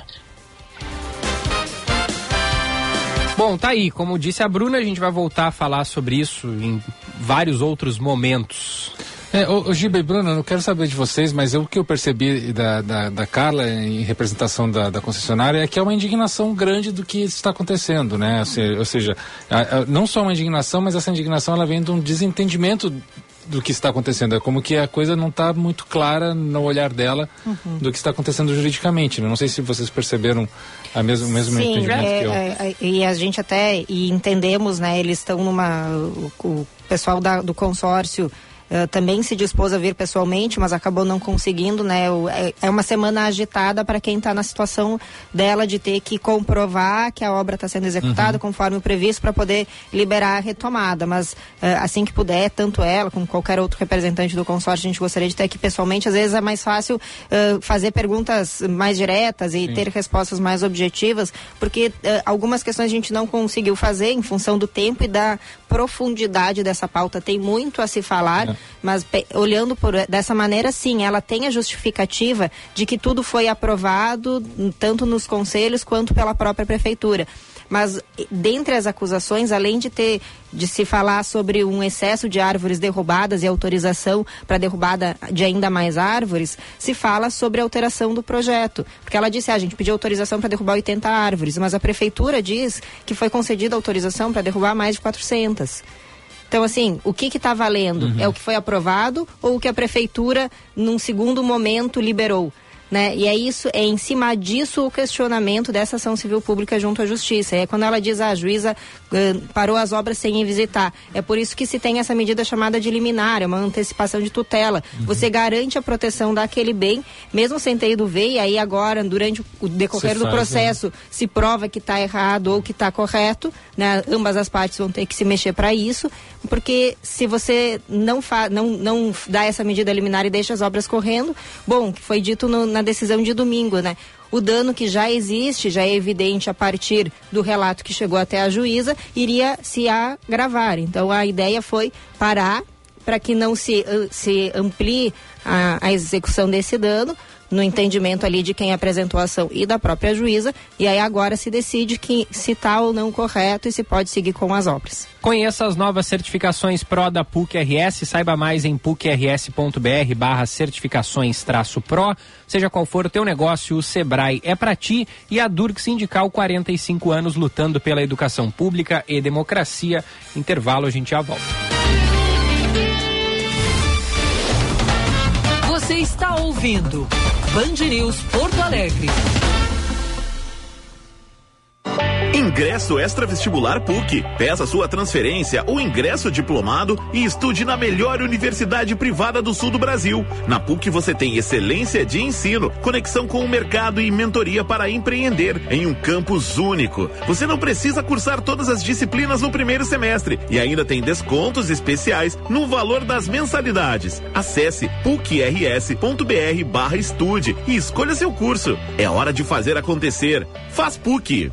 Bom, tá aí. Como disse a Bruna, a gente vai voltar a falar sobre isso em vários outros momentos. É, o, o Giba e Bruna, eu não quero saber de vocês, mas o que eu percebi da, da, da Carla em representação da, da, concessionária é que é uma indignação grande do que está acontecendo, né? Ou seja, ou seja a, a, não só uma indignação, mas essa indignação ela vem de um desentendimento do que está acontecendo. É como que a coisa não está muito clara no olhar dela uhum. do que está acontecendo juridicamente. Né? Não sei se vocês perceberam a mesmo, o mesmo Sim, entendimento é, que eu. É, é, e a gente até e entendemos, né? Eles estão numa. O, o pessoal da, do consórcio uh, também se dispôs a vir pessoalmente, mas acabou não conseguindo, né? O, é, é, uma semana agitada para quem está na situação dela de ter que comprovar que a obra está sendo executada uhum. conforme o previsto para poder liberar a retomada. Mas uh, assim que puder, tanto ela como qualquer outro representante do consórcio, a gente gostaria de ter aqui pessoalmente. Às vezes é mais fácil uh, fazer perguntas mais diretas e Sim. ter respostas mais objetivas, porque algumas questões a gente não conseguiu fazer em função do tempo e da profundidade dessa pauta. Tem muito a se falar, é. Mas olhando por dessa maneira, sim, ela tem a justificativa de que tudo foi aprovado tanto nos conselhos quanto pela própria prefeitura. Mas dentre as acusações, além de ter de se falar sobre um excesso de árvores derrubadas e autorização para derrubada de ainda mais árvores, se fala sobre a alteração do projeto. Porque ela disse, ah, a gente pediu autorização para derrubar 80 árvores, mas a prefeitura diz que foi concedida autorização para derrubar mais de 400. Então, assim, o que está valendo? Uhum. É o que foi aprovado ou o que a prefeitura, num segundo momento, liberou? né? E é isso, é em cima disso o questionamento dessa ação civil pública junto à justiça. É quando ela diz ah, a juíza parou as obras sem visitar. É por isso que se tem essa medida chamada de liminar, é uma antecipação de tutela. Uhum. Você garante a proteção daquele bem, mesmo sem ter ido ver, e aí agora, durante o decorrer do processo, né? se prova que está errado ou que está correto, né? Ambas as partes vão ter que se mexer para isso, porque se você não, fa não, não dá essa medida liminar e deixa as obras correndo, bom, que foi dito no, na decisão de domingo, né? O dano que já existe, já é evidente a partir do relato que chegou até a juíza, iria se agravar. Então a ideia foi parar para que não se, se amplie a, a execução desse dano, no entendimento ali de quem apresentou a ação e da própria juíza, e aí agora se decide que se está ou não correto e se pode seguir com as obras. Conheça as novas certificações Pro da PUC RS, saiba mais em pucrs.br barra certificações Pro. Seja qual for o teu negócio, o Sebrae é para ti e a Durg Sindical 45 anos lutando pela educação pública e democracia. Intervalo, a gente já volta. Você está ouvindo Band News Porto Alegre. Ingresso extra vestibular PUC. Peça sua transferência ou ingresso diplomado e estude na melhor universidade privada do sul do Brasil. Na PUC você tem excelência de ensino, conexão com o mercado e mentoria para empreender em um campus único. Você não precisa cursar todas as disciplinas no primeiro semestre e ainda tem descontos especiais no valor das mensalidades. Acesse pucrs.br/estude e escolha seu curso. É hora de fazer acontecer. Faz PUC.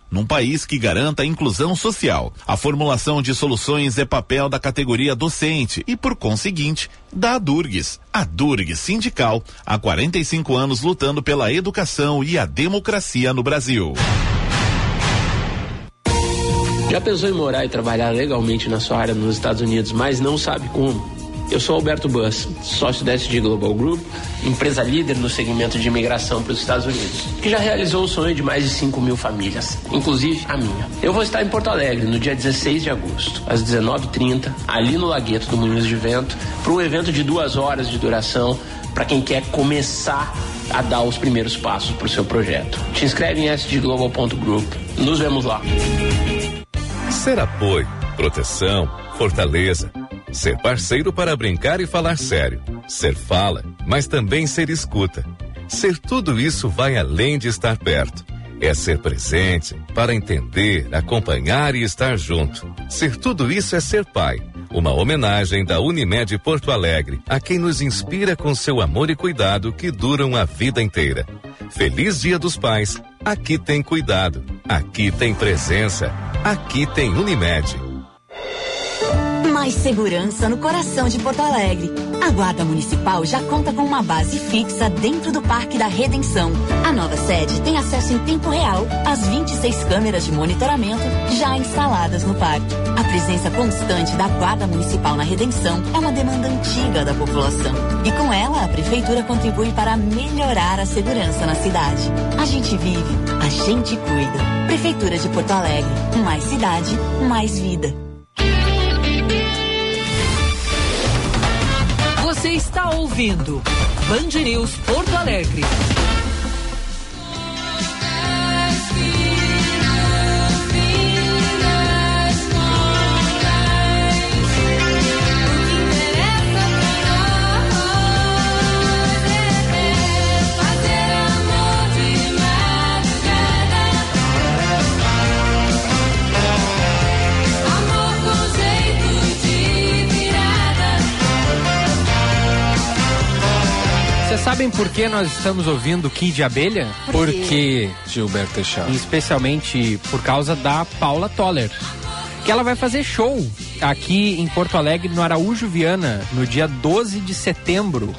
num país que garanta a inclusão social. A formulação de soluções é papel da categoria docente e, por conseguinte, da Durgues. A Durgues Sindical, há 45 anos lutando pela educação e a democracia no Brasil. Já pensou em morar e trabalhar legalmente na sua área nos Estados Unidos, mas não sabe como? Eu sou Alberto Bus, sócio da SG Global Group, empresa líder no segmento de imigração para os Estados Unidos, que já realizou o sonho de mais de 5 mil famílias, inclusive a minha. Eu vou estar em Porto Alegre no dia 16 de agosto, às 19h30, ali no Lagueto do Moinhos de Vento, para um evento de duas horas de duração para quem quer começar a dar os primeiros passos para o seu projeto. Te inscreve em sdglobal.group. Nos vemos lá. Ser apoio, proteção, fortaleza Ser parceiro para brincar e falar sério. Ser fala, mas também ser escuta. Ser tudo isso vai além de estar perto. É ser presente para entender, acompanhar e estar junto. Ser tudo isso é ser pai. Uma homenagem da Unimed Porto Alegre a quem nos inspira com seu amor e cuidado que duram a vida inteira. Feliz Dia dos Pais. Aqui tem cuidado. Aqui tem presença. Aqui tem Unimed mais segurança no coração de Porto Alegre. A Guarda Municipal já conta com uma base fixa dentro do Parque da Redenção. A nova sede tem acesso em tempo real às 26 câmeras de monitoramento já instaladas no parque. A presença constante da Guarda Municipal na Redenção é uma demanda antiga da população. E com ela, a Prefeitura contribui para melhorar a segurança na cidade. A gente vive, a gente cuida. Prefeitura de Porto Alegre. Mais cidade, mais vida. Você está ouvindo Band News Porto Alegre. Sabem por que nós estamos ouvindo Kid Abelha? Por que, Gilberto Teixeira? Especialmente por causa da Paula Toller. Que ela vai fazer show aqui em Porto Alegre, no Araújo Viana, no dia 12 de setembro.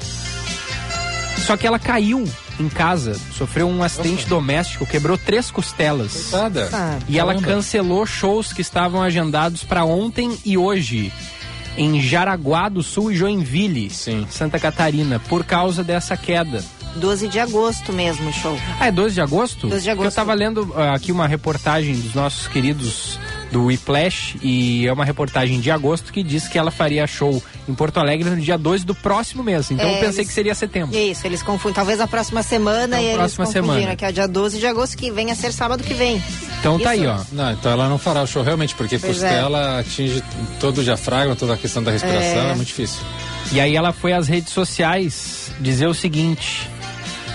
Só que ela caiu em casa, sofreu um acidente doméstico, quebrou três costelas. Coitada. E ela cancelou shows que estavam agendados para ontem e hoje em Jaraguá do Sul e Joinville, Santa Catarina, por causa dessa queda. 12 de agosto mesmo o show. Ah, é 12 de agosto? 12 de Porque agosto. Eu tava lendo ah, aqui uma reportagem dos nossos queridos do Whiplash e é uma reportagem de agosto que diz que ela faria show em Porto Alegre no dia 2 do próximo mês. Então É, eu pensei eles- que seria setembro. Isso, eles confundem. Talvez a próxima semana Então, e eles próxima confundiram semana. que é o dia 12 de agosto, que vem a ser sábado que vem. Então tá aí, ó. Não, então ela não fará o show realmente, porque Pois costela atinge todo o diafragma, toda a questão da respiração, É. é, muito difícil. E aí ela foi às redes sociais dizer o seguinte: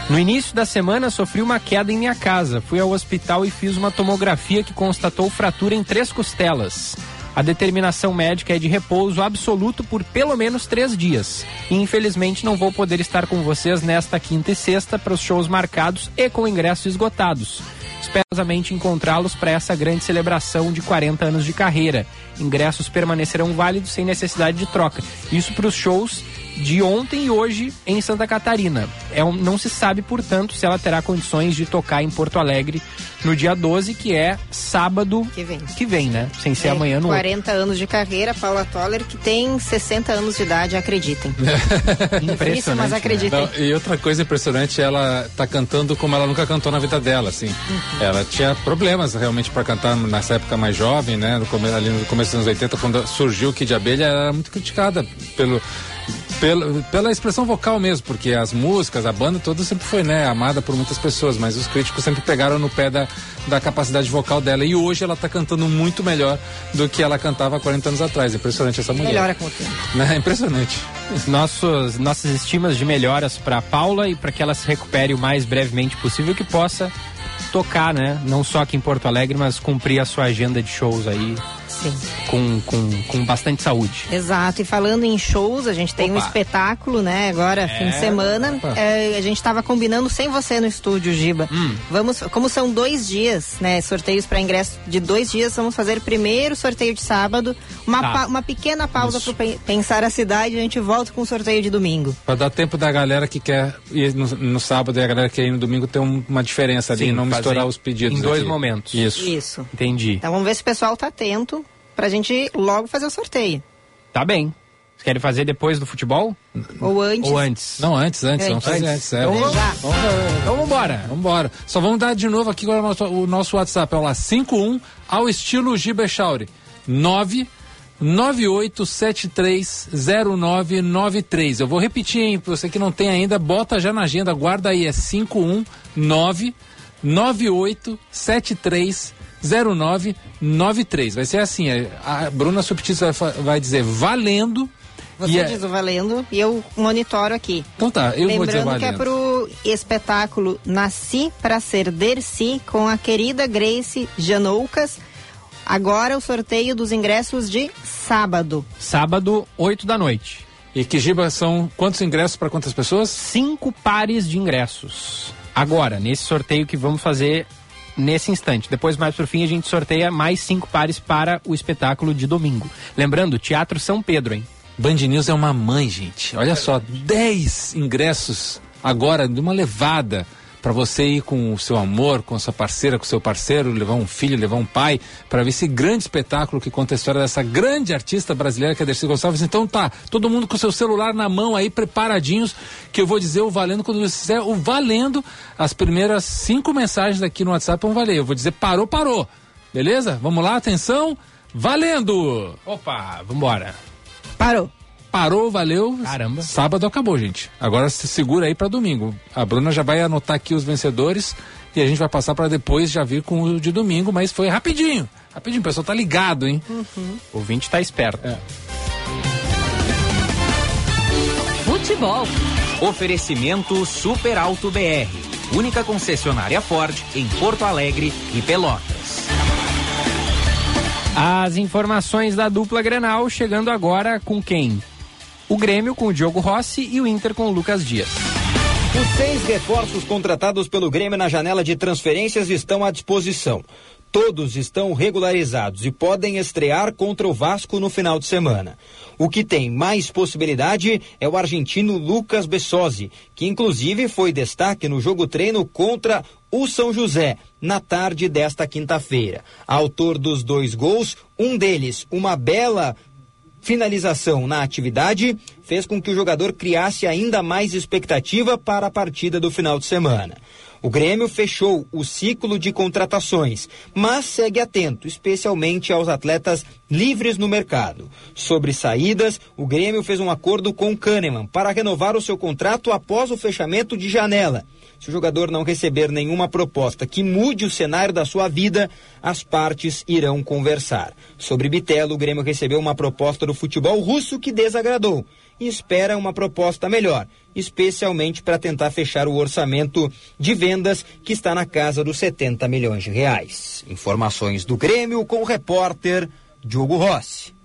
No início da semana sofri uma queda em minha casa. Fui ao hospital e fiz uma tomografia que constatou fratura em três costelas. A determinação médica é de repouso absoluto por pelo menos três dias. E infelizmente não vou poder estar com vocês nesta quinta e sexta para os shows marcados e com ingressos esgotados. Esperosamente encontrá-los para essa grande celebração de 40 anos de carreira. Ingressos permanecerão válidos sem necessidade de troca. Isso para os shows de ontem e hoje em Santa Catarina. É um- não se sabe, portanto, se ela terá condições de tocar em Porto Alegre no dia 12, que é sábado que vem, que vem né? Sem ser É, amanhã no outro. 40 anos de carreira, Paula Toller, que tem 60 anos de idade, acreditem. Isso, mas acreditem. Não, e outra coisa impressionante, ela tá cantando como ela nunca cantou na vida dela, assim. Uhum. Ela tinha problemas realmente para cantar nessa época mais jovem, né? No ali no começo dos anos 80, quando surgiu o Kid Abelha, ela era muito criticada pelo, pelo, pela expressão vocal mesmo, porque as músicas, a banda toda sempre foi, né, amada por muitas pessoas, mas os críticos sempre pegaram no pé da, da capacidade vocal dela. E hoje ela tá cantando muito melhor do que ela cantava há 40 anos atrás. Impressionante essa mulher. Melhora com o tempo. Né? Impressionante. Nossos, nossas estimas de melhoras para Paula e para que ela se recupere o mais brevemente possível que possa tocar, né? Não só aqui em Porto Alegre, mas cumprir a sua agenda de shows aí Sim. com, com, com bastante saúde. Exato, e falando em shows, a gente tem um Opa. espetáculo, né, agora, fim de semana. É, a gente tava combinando sem você no estúdio, Giba. Hum. Vamos, como são dois dias, né, sorteios para ingresso de dois dias, vamos fazer primeiro sorteio de sábado, uma, Tá. pa- uma pequena pausa para pensar a cidade, a gente volta com o sorteio de domingo. Pra dar tempo da galera que quer ir no, no sábado e a galera que quer ir no domingo ter um- uma diferença ali Sim, e não misturar os pedidos. em dois aqui. momentos. Isso. Isso. Entendi. Então vamos ver se o pessoal tá atento pra gente logo fazer o sorteio. Tá bem. Vocês querem fazer depois do futebol? Ou antes. Ou antes? Não, antes, antes, vamos Antes. fazer antes. É. Então Vamos, já. vamos, vamos embora. Vamos embora. Só vamos dar de novo aqui agora o nosso, o nosso WhatsApp. É lá, 51 ao estilo Giba Echauri. 9 98730993. Eu vou repetir, hein? Pra você que não tem ainda, bota já na agenda, guarda aí, é 519 9873 0993. Vai ser assim, é, a Bruna Subtis vai, dizer valendo. Você e é- diz o valendo e eu monitoro aqui. Então tá, eu vou dizer Lembrando que é valendo. pro espetáculo Nasci para Ser Dercy com a querida Grace Janoucas. Agora o sorteio dos ingressos de sábado. Sábado, 8 da noite. E que Giba são quantos ingressos para quantas pessoas? Cinco pares de ingressos. Agora, nesse sorteio que vamos fazer nesse instante. Depois, mais pro fim, a gente sorteia mais cinco pares para o espetáculo de domingo. Lembrando, Teatro São Pedro, hein? Band News é uma mãe, gente. Olha só, 10 ingressos agora de uma levada para você ir com o seu amor, com a sua parceira, com o seu parceiro, levar um filho, levar um pai, para ver esse grande espetáculo que conta a história dessa grande artista brasileira que é Dercy Gonçalves. Então tá, todo mundo com o seu celular na mão aí, preparadinhos, que eu vou dizer o valendo quando você fizer o valendo. As primeiras cinco mensagens aqui no WhatsApp vão valer. Eu vou dizer parou, parou. Beleza? Vamos lá, atenção. Valendo! Opa, vambora. Parou. Parou, valeu. Caramba. Sábado acabou, gente. Agora se segura aí para domingo. A Bruna já vai anotar aqui os vencedores e a gente vai passar para depois já vir com o de domingo, mas foi rapidinho. Rapidinho, o pessoal tá ligado, hein? Uhum. O 20 tá esperto. É. Futebol. Oferecimento Super Alto BR. Única concessionária Ford em Porto Alegre e Pelotas. As informações da dupla Grenal chegando agora com quem? O Grêmio com o Diogo Rossi e o Inter com o Lucas Dias. Os seis reforços contratados pelo Grêmio na janela de transferências estão à disposição. Todos estão regularizados e podem estrear contra o Vasco no final de semana. O que tem mais possibilidade é o argentino Lucas Bessosi, que inclusive foi destaque no jogo treino contra o São José, na tarde desta quinta-feira. Autor dos dois gols, um deles, uma bela finalização na atividade, fez com que o jogador criasse ainda mais expectativa para a partida do final de semana. O Grêmio fechou o ciclo de contratações, mas segue atento, especialmente aos atletas livres no mercado. Sobre saídas, o Grêmio fez um acordo com Kahneman para renovar o seu contrato após o fechamento de janela. Se o jogador não receber nenhuma proposta que mude o cenário da sua vida, as partes irão conversar. Sobre Bitelo, o Grêmio recebeu uma proposta do futebol russo que desagradou e espera uma proposta melhor, especialmente para tentar fechar o orçamento de vendas que está na casa dos 70 milhões de reais. Informações do Grêmio com o repórter Diogo Rossi.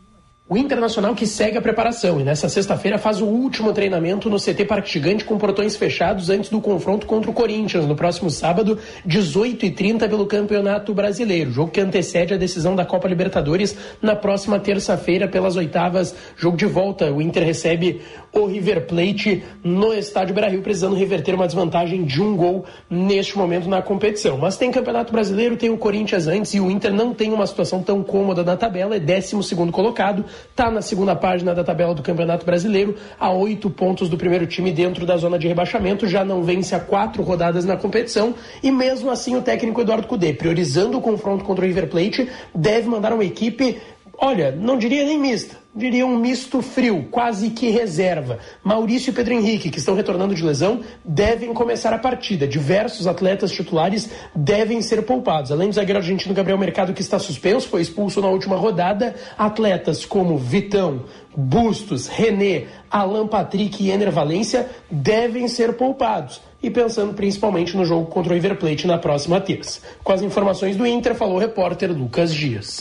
O Internacional que segue a preparação e nessa sexta-feira faz o último treinamento no CT Parque Gigante com portões fechados antes do confronto contra o Corinthians no próximo sábado, 18h30 pelo Campeonato Brasileiro, jogo que antecede a decisão da Copa Libertadores na próxima terça-feira pelas oitavas, jogo de volta. O Inter recebe o River Plate no Estádio Beira-Rio, precisando reverter uma desvantagem de um gol neste momento na competição. Mas tem Campeonato Brasileiro, tem o Corinthians antes e o Inter não tem uma situação tão cômoda na tabela, é 12 segundo colocado está na segunda página da tabela do Campeonato Brasileiro, a oito pontos do primeiro time dentro da zona de rebaixamento, já não vence a quatro rodadas na competição e mesmo assim o técnico Eduardo Cudê, priorizando o confronto contra o River Plate, deve mandar uma equipe Olha, não diria nem mista, diria um misto frio, quase que reserva. Maurício e Pedro Henrique, que estão retornando de lesão, devem começar a partida. Diversos atletas titulares devem ser poupados. Além do zagueiro argentino Gabriel Mercado, que está suspenso, foi expulso na última rodada, atletas como Vitão, Bustos, René, Alan Patrick e Ener Valência devem ser poupados. E pensando principalmente no jogo contra o River Plate na próxima terça. Com as informações do Inter, falou o repórter Lucas Dias.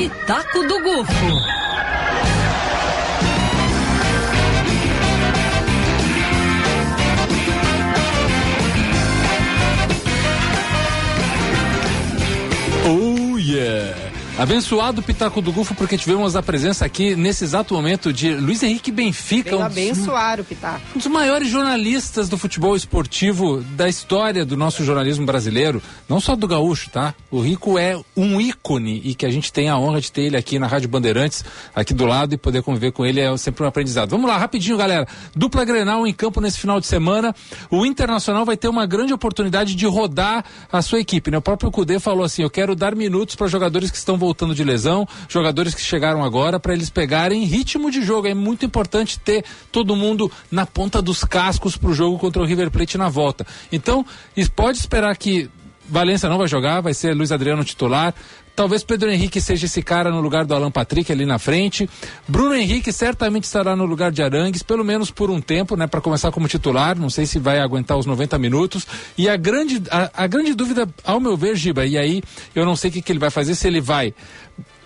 Pitaco do Gufo. Oh yeah! Abençoado Pitaco do Gufo, porque tivemos a presença aqui nesse exato momento de Luiz Henrique Benfica. Veio um abençoar o Pitaco. Um dos maiores jornalistas do futebol esportivo da história do nosso jornalismo brasileiro, não só do gaúcho, tá? O Rico é um ícone e que a gente tem a honra de ter ele aqui na Rádio Bandeirantes, aqui do lado e poder conviver com ele é sempre um aprendizado. Vamos lá, rapidinho, galera. Dupla Grenal em campo nesse final de semana. O Internacional vai ter uma grande oportunidade de rodar a sua equipe, né? O próprio Cudê falou assim: "Eu quero dar minutos para jogadores que estão voltando de lesão, jogadores que chegaram agora para eles pegarem ritmo de jogo. É muito importante ter todo mundo na ponta dos cascos para o jogo contra o River Plate na volta. Então, pode esperar que Valência não vai jogar, vai ser Luiz Adriano titular. Talvez Pedro Henrique seja esse cara no lugar do Alan Patrick ali na frente. Bruno Henrique certamente estará no lugar de Arangues, pelo menos por um tempo, né, para começar como titular. Não sei se vai aguentar os 90 minutos. E a grande, a, a grande dúvida, ao meu ver, Giba, e aí eu não sei o que, que ele vai fazer, se ele vai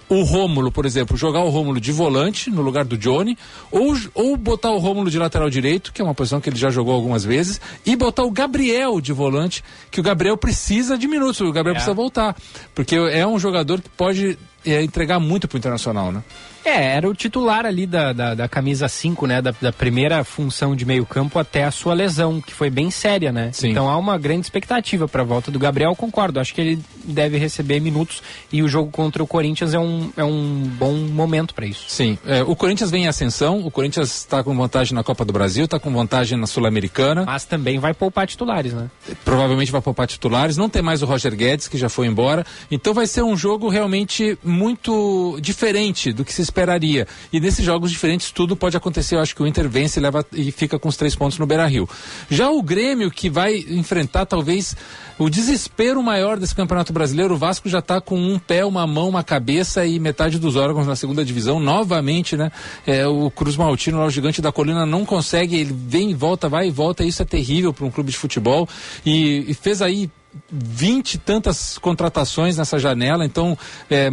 o Rômulo, por exemplo, jogar o Rômulo de volante no lugar do Johnny, ou, ou botar o Rômulo de lateral direito, que é uma posição que ele já jogou algumas vezes, e botar o Gabriel de volante, que o Gabriel precisa de minutos, o Gabriel É. precisa voltar. Porque é um jogador que pode é, entregar muito pro Internacional, né? É, era o titular ali da, da, da camisa 5, né? Da, da primeira função de meio campo até a sua lesão, que foi bem séria, né? Então há uma grande expectativa para a volta do Gabriel, concordo. Acho que ele deve receber minutos e o jogo contra o Corinthians é um, é um bom momento para isso. Sim, é, o Corinthians vem em ascensão, o Corinthians está com vantagem na Copa do Brasil, está com vantagem na Sul-Americana. Mas também vai poupar titulares, né? Provavelmente vai poupar titulares, não tem mais o Roger Guedes, que já foi embora. Então vai ser um jogo realmente muito diferente do que se esperaria. E nesses jogos diferentes tudo pode acontecer. Eu acho que o Inter vence e, leva, e fica com os três pontos no Beira Rio. Já o Grêmio, que vai enfrentar talvez o desespero maior desse Campeonato Brasileiro, o Vasco já está com um pé, uma mão, uma cabeça e metade dos órgãos na segunda divisão. Novamente, né? É, o Cruz Maltino, lá, o gigante da colina, não consegue, ele vem e volta, vai e volta. Isso é terrível para um clube de futebol. E, e fez aí vinte e tantas contratações nessa janela, então é,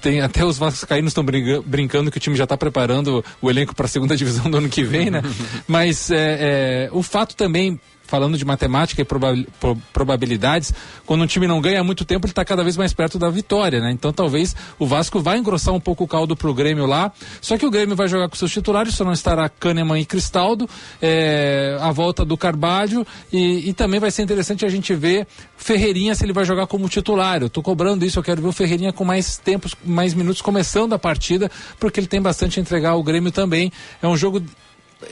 tem até os vascaínos estão brincando que o time já está preparando o elenco para a segunda divisão do ano que vem, né? Mas é, é, o fato também falando de matemática e proba pro probabilidades, quando um time não ganha muito tempo, ele está cada vez mais perto da vitória, né? Então talvez o Vasco vai engrossar um pouco o caldo pro Grêmio lá. Só que o Grêmio vai jogar com seus titulares, só não estará Kahneman e Cristaldo, é, a volta do Carvalho e, e, também vai ser interessante a gente ver Ferreirinha se ele vai jogar como titular. Eu tô cobrando isso, eu quero ver o Ferreirinha com mais tempos, mais minutos começando a partida, porque ele tem bastante a entregar ao Grêmio também. É um jogo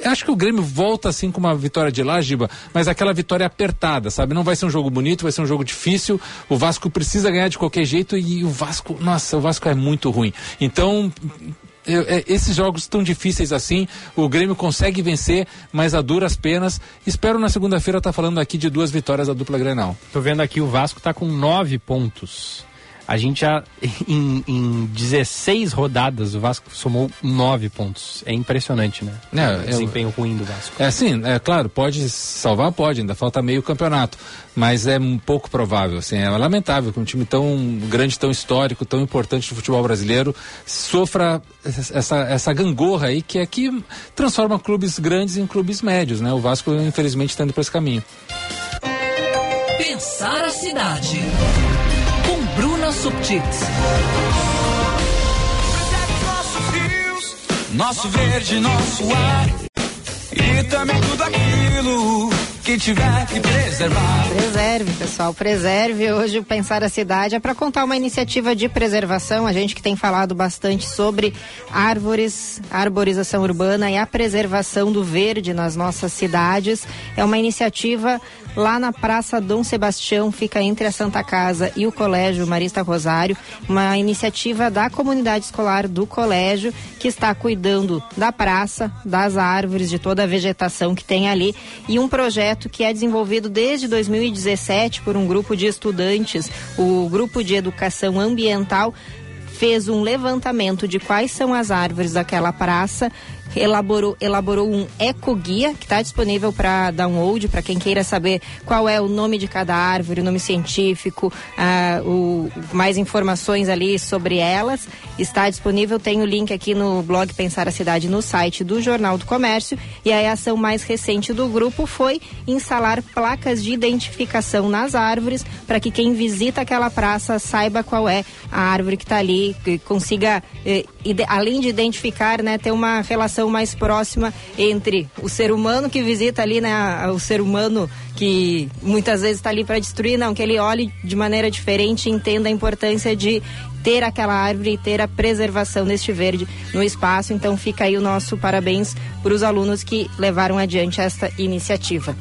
acho que o Grêmio volta assim com uma vitória de lá, Giba, mas aquela vitória apertada, sabe? Não vai ser um jogo bonito, vai ser um jogo difícil. O Vasco precisa ganhar de qualquer jeito e o Vasco, nossa, o Vasco é muito ruim. Então, eu, é, esses jogos tão difíceis assim, o Grêmio consegue vencer, mas a duras penas. Espero na segunda-feira estar tá falando aqui de duas vitórias da dupla Grenal. Tô vendo aqui o Vasco tá com nove pontos. A gente já, em, em 16 rodadas, o Vasco somou 9 pontos. É impressionante, né? É, o desempenho ruim do Vasco. É sim, é claro, pode salvar, pode, ainda falta meio campeonato. Mas é um pouco provável, assim, é lamentável que um time tão grande, tão histórico, tão importante do futebol brasileiro sofra essa, essa gangorra aí que é que transforma clubes grandes em clubes médios, né? O Vasco, infelizmente, está indo para esse caminho. Pensar a cidade. Subtits. Nosso verde, nosso ar e também tudo aquilo que tiver que preservar. Preserve, pessoal, preserve. Hoje o Pensar a Cidade é para contar uma iniciativa de preservação. A gente que tem falado bastante sobre árvores, arborização urbana e a preservação do verde nas nossas cidades. É uma iniciativa lá na Praça Dom Sebastião, fica entre a Santa Casa e o Colégio Marista Rosário, uma iniciativa da comunidade escolar do colégio que está cuidando da praça, das árvores, de toda a vegetação que tem ali e um projeto que é desenvolvido desde 2017 por um grupo de estudantes, o grupo de educação ambiental fez um levantamento de quais são as árvores daquela praça elaborou, elaborou um ecoguia que está disponível para download para quem queira saber qual é o nome de cada árvore, o nome científico, ah, o, mais informações ali sobre elas. Está disponível, tem o link aqui no blog Pensar a Cidade no site do Jornal do Comércio. E a ação mais recente do grupo foi instalar placas de identificação nas árvores para que quem visita aquela praça saiba qual é a árvore que está ali, que consiga, eh, além de identificar, né, ter uma relação mais próxima entre o ser humano que visita ali, né, o ser humano que muitas vezes está ali para destruir, não, que ele olhe de maneira diferente e entenda a importância de ter aquela árvore e ter a preservação deste verde no espaço. Então fica aí o nosso parabéns para os alunos que levaram adiante esta iniciativa.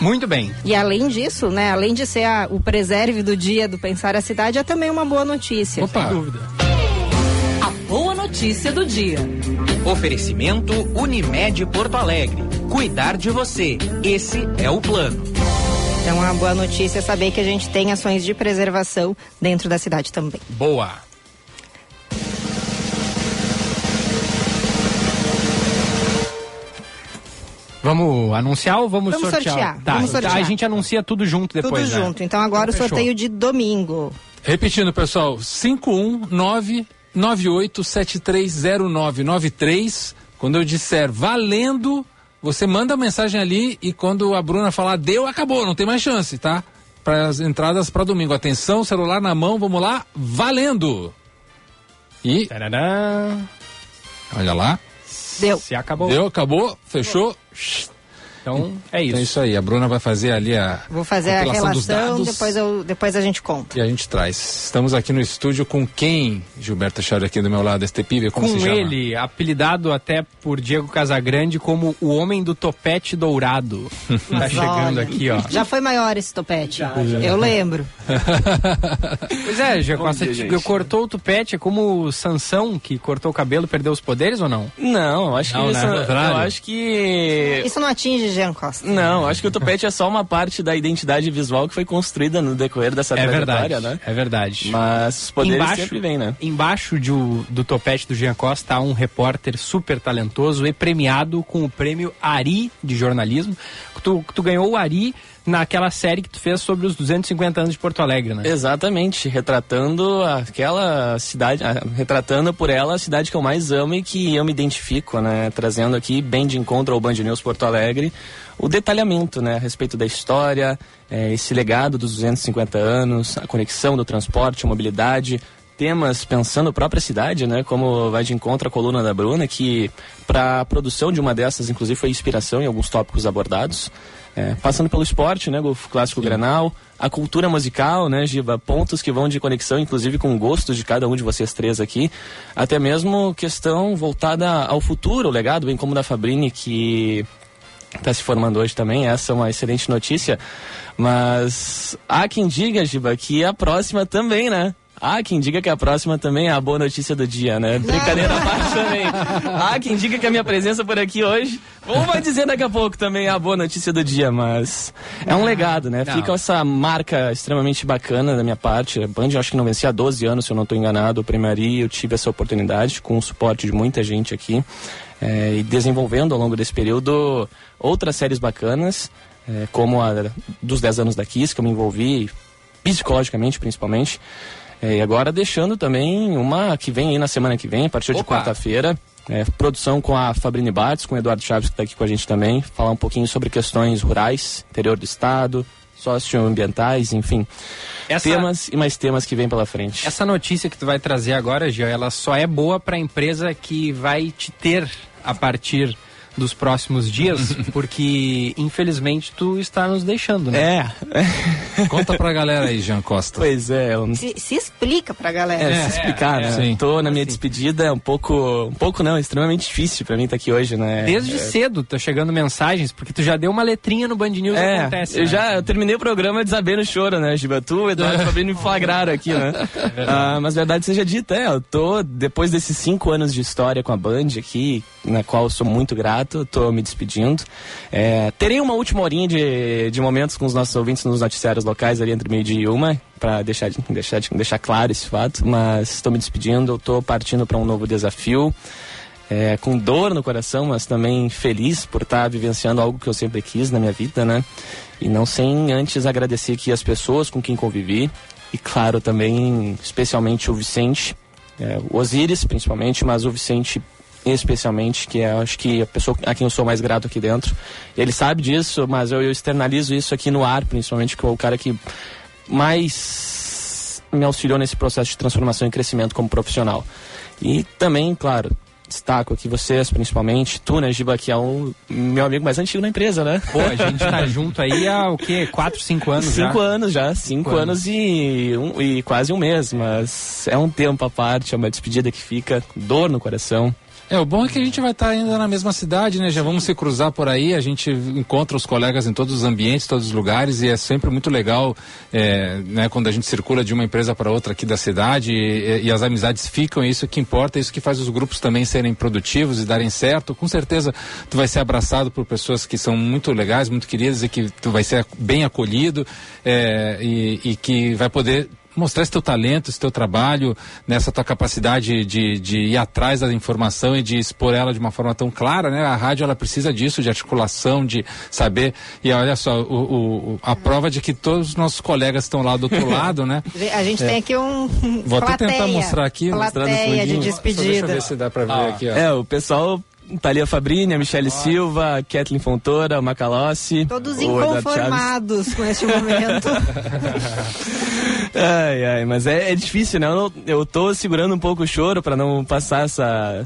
Muito bem. E além disso, né, além de ser a, o preserve do dia do Pensar a Cidade, é também uma boa notícia. Opa. Sem dúvida. A boa notícia do dia. Oferecimento Unimed Porto Alegre. Cuidar de você. Esse é o plano. Então, uma boa notícia é saber que a gente tem ações de preservação dentro da cidade também. Boa. Vamos anunciar ou vamos, vamos sortear? sortear. Tá, vamos sortear. a gente anuncia tudo junto depois. Tudo né? junto. Então agora então, o sorteio de domingo. Repetindo, pessoal, 519 998730993. Quando eu disser valendo, você manda a mensagem ali e quando a Bruna falar deu, acabou, não tem mais chance, tá? Para as entradas para domingo. Atenção, celular na mão, vamos lá, valendo! E. Tarará. Olha lá. Deu. Se acabou. Deu, acabou, fechou. Então é isso. Então é isso aí. A Bruna vai fazer ali a. Vou fazer a relação, dados. depois, eu, depois a gente conta. E a gente traz. Estamos aqui no estúdio com quem, Gilberto Chauri, aqui do meu lado, este pibe, como com se chama? ele, apelidado até por Diego Casagrande como o homem do topete dourado. tá chegando olha, aqui, ó. Já foi maior esse topete. Eu lembro. Pois é, já Bom dia, gente. cortou o tupete, é como o Sansão que cortou o cabelo, perdeu os poderes ou não? Não, eu acho Não, que né? isso, Ao contrário. eu acho que Isso não atinge Jean Costa. não, acho que o topete é só uma parte da identidade visual que foi construída no decorrer dessa É trajetória, verdade, né? é verdade. Mas os poderes sempre vêm, né? Embaixo de do topete do Jean Costa há um repórter super talentoso e premiado com o prêmio Ari de jornalismo. Tu, tu ganhou o Ari naquela série que tu fez sobre os 250 anos de Porto Alegre, né? Exatamente, retratando aquela cidade, ah, retratando por ela a cidade que eu mais amo e que eu me identifico, né? Trazendo aqui bem de encontro ao Band News Porto Alegre o detalhamento, né? A respeito da história, eh, esse legado dos 250 anos, a conexão do transporte, mobilidade, temas pensando a própria cidade, né? Como vai de encontro a coluna da Bruna, que para a produção de uma dessas, inclusive, foi inspiração em alguns tópicos abordados. É, passando pelo esporte, né, o clássico Granal, a cultura musical, né, Giba, pontos que vão de conexão, inclusive com gostos de cada um de vocês três aqui, até mesmo questão voltada ao futuro, o legado, bem como da Fabrini, que está se formando hoje também, essa é uma excelente notícia, mas há quem diga, Giba, que a próxima também, né? Há quem diga que a próxima também é a boa notícia do dia, né? Brincadeira à parte também. Há quem diga que a minha presença por aqui hoje, ou vai dizer daqui a pouco também é a boa notícia do dia, mas é um legado, né? Não. Fica essa marca extremamente bacana da minha parte. A Band eu acho que não vencia há 12 anos, se eu não estou enganado. O Primari, eu tive essa oportunidade com o suporte de muita gente aqui. eh, e desenvolvendo ao longo desse período outras séries bacanas, eh, como a dos 10 anos da Kiss, que eu me envolvi psicologicamente principalmente. É, e agora deixando também uma que vem aí na semana que vem, a partir de Opa! quarta-feira. é, produção com a Fabrini Bartz, com o Eduardo Chaves, que está aqui com a gente também. Falar um pouquinho sobre questões rurais, interior do estado, socioambientais, enfim. Essa- Temas e mais temas que vem pela frente. Essa notícia que tu vai trazer agora, Gia, ela só é boa para a empresa que vai te ter a partir dos próximos dias, porque infelizmente tu está nos deixando, né? É. Conta pra galera aí, Jean Costa. Pois é, eu Se, se explica pra galera. É, se explicar, né? sim. Tô na minha despedida, é um pouco, um pouco não, extremamente difícil pra mim estar aqui hoje, né? Desde É, cedo tá chegando mensagens, porque tu já deu uma letrinha no Band News É, acontece. eu né? já eu terminei o programa desabendo o choro, né, Giba? Tu, o Eduardo e Fabrício me flagraram aqui, né? Ah, mas verdade seja dita, é, eu tô, depois desses cinco anos de história com a Band aqui, na qual eu sou muito grato, tô me despedindo. É, terei uma última horinha de, de momentos com os nossos ouvintes nos noticiários locais ali entre meio-dia e uma, pra deixar, de- deixar, de- deixar claro esse fato, mas estou me despedindo, eu tô partindo para um novo desafio. É, com dor no coração, mas também feliz por estar vivenciando algo que eu sempre quis na minha vida, né? E não sem antes agradecer aqui as pessoas com quem convivi e, claro, também especialmente o Vicente, é, o Osiris principalmente, mas o Vicente especialmente, que é acho que a pessoa a quem eu sou mais grato aqui dentro. Ele sabe disso, mas eu, eu externalizo isso aqui no ar, principalmente, que é o cara que mais me auxiliou nesse processo de transformação e crescimento como profissional. E também, claro, destaco aqui vocês, principalmente, tu, né, Giba, que é o meu amigo mais antigo na empresa, né? Pô, a gente tá junto aí há o quê? Quatro, cinco anos já? Cinco anos já, cinco, Cinco anos, e, um- e quase um mês, mas é um tempo à parte, é uma despedida que fica, dor no coração. É, o bom é que a gente vai estar ainda na mesma cidade, né? Já vamos se cruzar por aí, a gente encontra os colegas em todos os ambientes, todos os lugares, e é sempre muito legal, é, né, quando a gente circula de uma empresa para outra aqui da cidade, e, e as amizades ficam, é isso que importa, é isso que faz os grupos também serem produtivos e darem certo. Com certeza tu vai ser abraçado por pessoas que são muito legais, muito queridas, e que tu vai ser bem acolhido, é, e, e que vai poder mostrar esse teu talento, esse teu trabalho, nessa tua capacidade de, de ir atrás da informação e de expor ela de uma forma tão clara, né? A rádio ela precisa disso, de articulação, de saber. E olha só, o, o- a prova de que todos os nossos colegas estão lá do outro lado, né? A gente É. tem aqui um. Vou até plateia, tentar mostrar aqui, mostrar no Plateia de fundinho. Só deixa eu despedida. ver se dá pra ver Ah, aqui, ó. É, o pessoal tá ali a Fabrini, a Michele Silva, a Kathleen Fontoura, o Macalossi. Todos inconformados com este momento. Ai, ai, mas é, é difícil, né? Eu, não- eu tô segurando um pouco o choro pra não passar essa.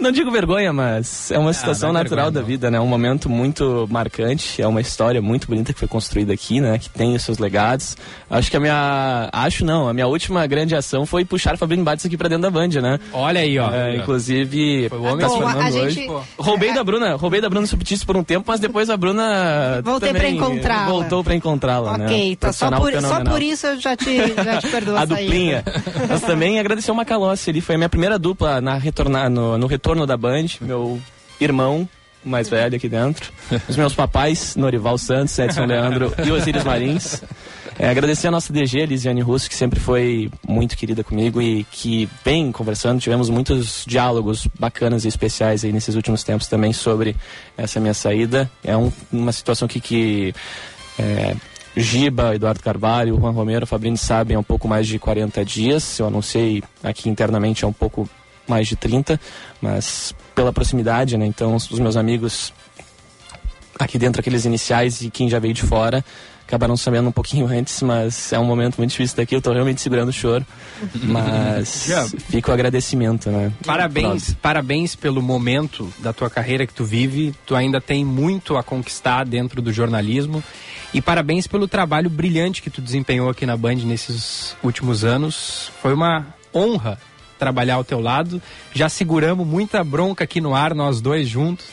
Não digo vergonha, mas é uma situação não é natural vergonha, da vida, né? Um momento muito marcante, é uma história muito bonita que foi construída aqui, né? Que tem os seus legados. Acho que a minha. Acho não, a minha última grande ação foi puxar Fabrício Bates aqui pra dentro da Band, né? Olha aí, ó. É, inclusive, Foi o homem tá se Bom, a formando gente- hoje. Roubei da Bruna, roubei da Bruna Subtis por um tempo, mas depois a Bruna Voltei também pra encontrá-la. Voltou pra encontrá-la, né? ok, tá só por, só por isso eu já te, já te perdoo a saída. duplinha. Mas também agradecer o Macalossi, ele foi a minha primeira dupla na retornar, no, no retorno da Band, meu irmão mais velho aqui dentro, os meus papais, Norival Santos, Edson Leandro e Osíris Marins. É, agradecer a nossa DG, Elisiane Russo, que sempre foi muito querida comigo e que vem conversando. Tivemos muitos diálogos bacanas e especiais aí nesses últimos tempos também sobre essa minha saída. É um- uma situação aqui que é, Giba, Eduardo Carvalho, Juan Romero, Fabrini sabem há um pouco mais de 40 dias. Eu anunciei aqui internamente há um pouco mais de 30, mas pela proximidade, né? Então, os meus amigos aqui dentro, aqueles iniciais e quem já veio de fora, acabaram sabendo um pouquinho antes, mas é um momento muito difícil daqui. Eu tô realmente segurando o choro, mas fica o agradecimento, né? Parabéns, parabéns pelo momento da tua carreira que tu vive. Tu ainda tem muito a conquistar dentro do jornalismo. E parabéns pelo trabalho brilhante que tu desempenhou aqui na Band nesses últimos anos. Foi uma honra trabalhar ao teu lado. Já seguramos muita bronca aqui no ar, nós dois juntos.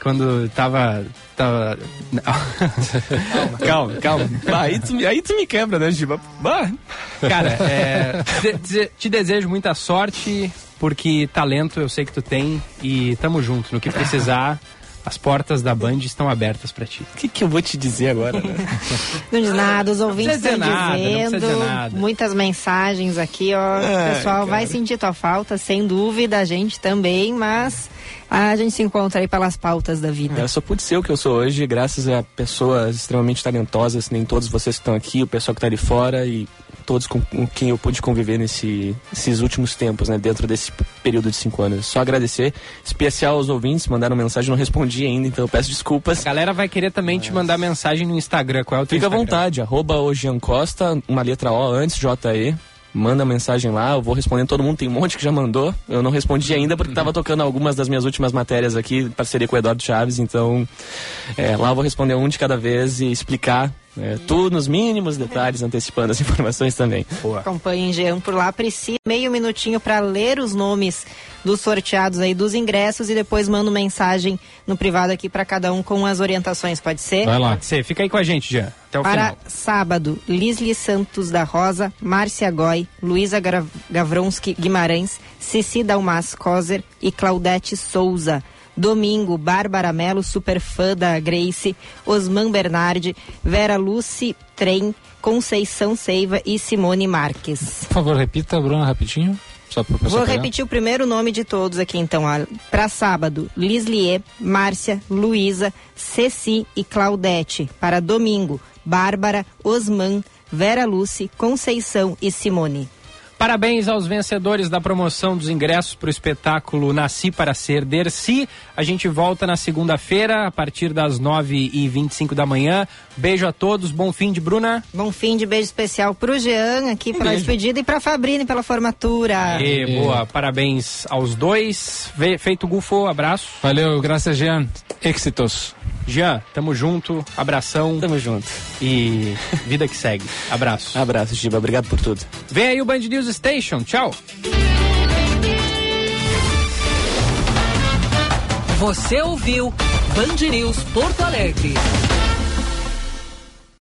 Quando tava. tava... calma, calma. Bah, aí, tu, me- aí tu me quebra, né, Giba? Bah. Cara, é, te, te- te desejo muita sorte, porque talento eu sei que tu tem e tamo junto. No que precisar, as portas da Band estão abertas pra ti. O que, que eu vou te dizer agora? né? Não diz nada, os ouvintes estão dizer nada, dizendo. dizer nada. Muitas mensagens aqui, ó. É, o pessoal vai cara. sentir tua falta, sem dúvida, a gente também, mas a gente se encontra aí pelas pautas da vida. Eu só pude ser o que eu sou hoje, graças a pessoas extremamente talentosas, nem todos vocês que estão aqui, o pessoal que está ali fora e todos com, com quem eu pude conviver nesse, nesses últimos tempos, né, dentro desse período de cinco anos. Só agradecer, especial aos ouvintes, mandaram mensagem, não respondi ainda, então eu peço desculpas. A galera vai querer também te mandar mensagem no Instagram. Qual é o teu Fica à Instagram? vontade, arroba Costa, uma letra O antes, J-E. Manda mensagem lá, eu vou respondendo todo mundo, tem um monte que já mandou. Eu não respondi ainda porque tava tocando algumas das minhas últimas matérias aqui, parceria com o Eduardo Chaves, então é, lá eu vou responder um de cada vez e explicar é, tudo nos mínimos detalhes, antecipando as informações também. Acompanhem Jean por lá. Precisa meio minutinho para ler os nomes dos sorteados aí dos ingressos e depois mando mensagem no privado aqui para cada um com as orientações, pode ser? Pode ser. Fica aí com a gente, Jean. Até o Para final. sábado, Lisli Santos da Rosa, Márcia Goy, Luísa Gavronski Guimarães, Cici Dalmas Coser e Claudete Souza. Domingo, Bárbara Melo, super fã da Grace, Osman Bernardi, Vera Lucy Trem, Conceição Seiva e Simone Marques. Por favor, repita, Bruna, rapidinho. Vou repetir o primeiro nome de todos aqui, então. Para sábado, Lislie, Márcia, Luísa, Ceci e Claudete. Para domingo, Bárbara, Osman, Vera Lucy, Conceição e Simone. Parabéns aos vencedores da promoção dos ingressos para o espetáculo Nasci para Ser Dercy. A gente volta na segunda-feira, a partir das 9h25 da manhã. Beijo a todos, bom fim de Bruna. Bom fim de beijo especial pro Jean aqui pela beijo. despedida e pra Fabrine pela formatura. E, boa, parabéns aos dois. Feito Gufo, abraço. Valeu, graças, Jean. Éxitos. Jean, tamo junto, abração. Tamo junto. E vida que segue. Abraço. Abraço, Giba, obrigado por tudo. Vem aí o Band News Station, tchau. Você ouviu Band News Porto Alegre.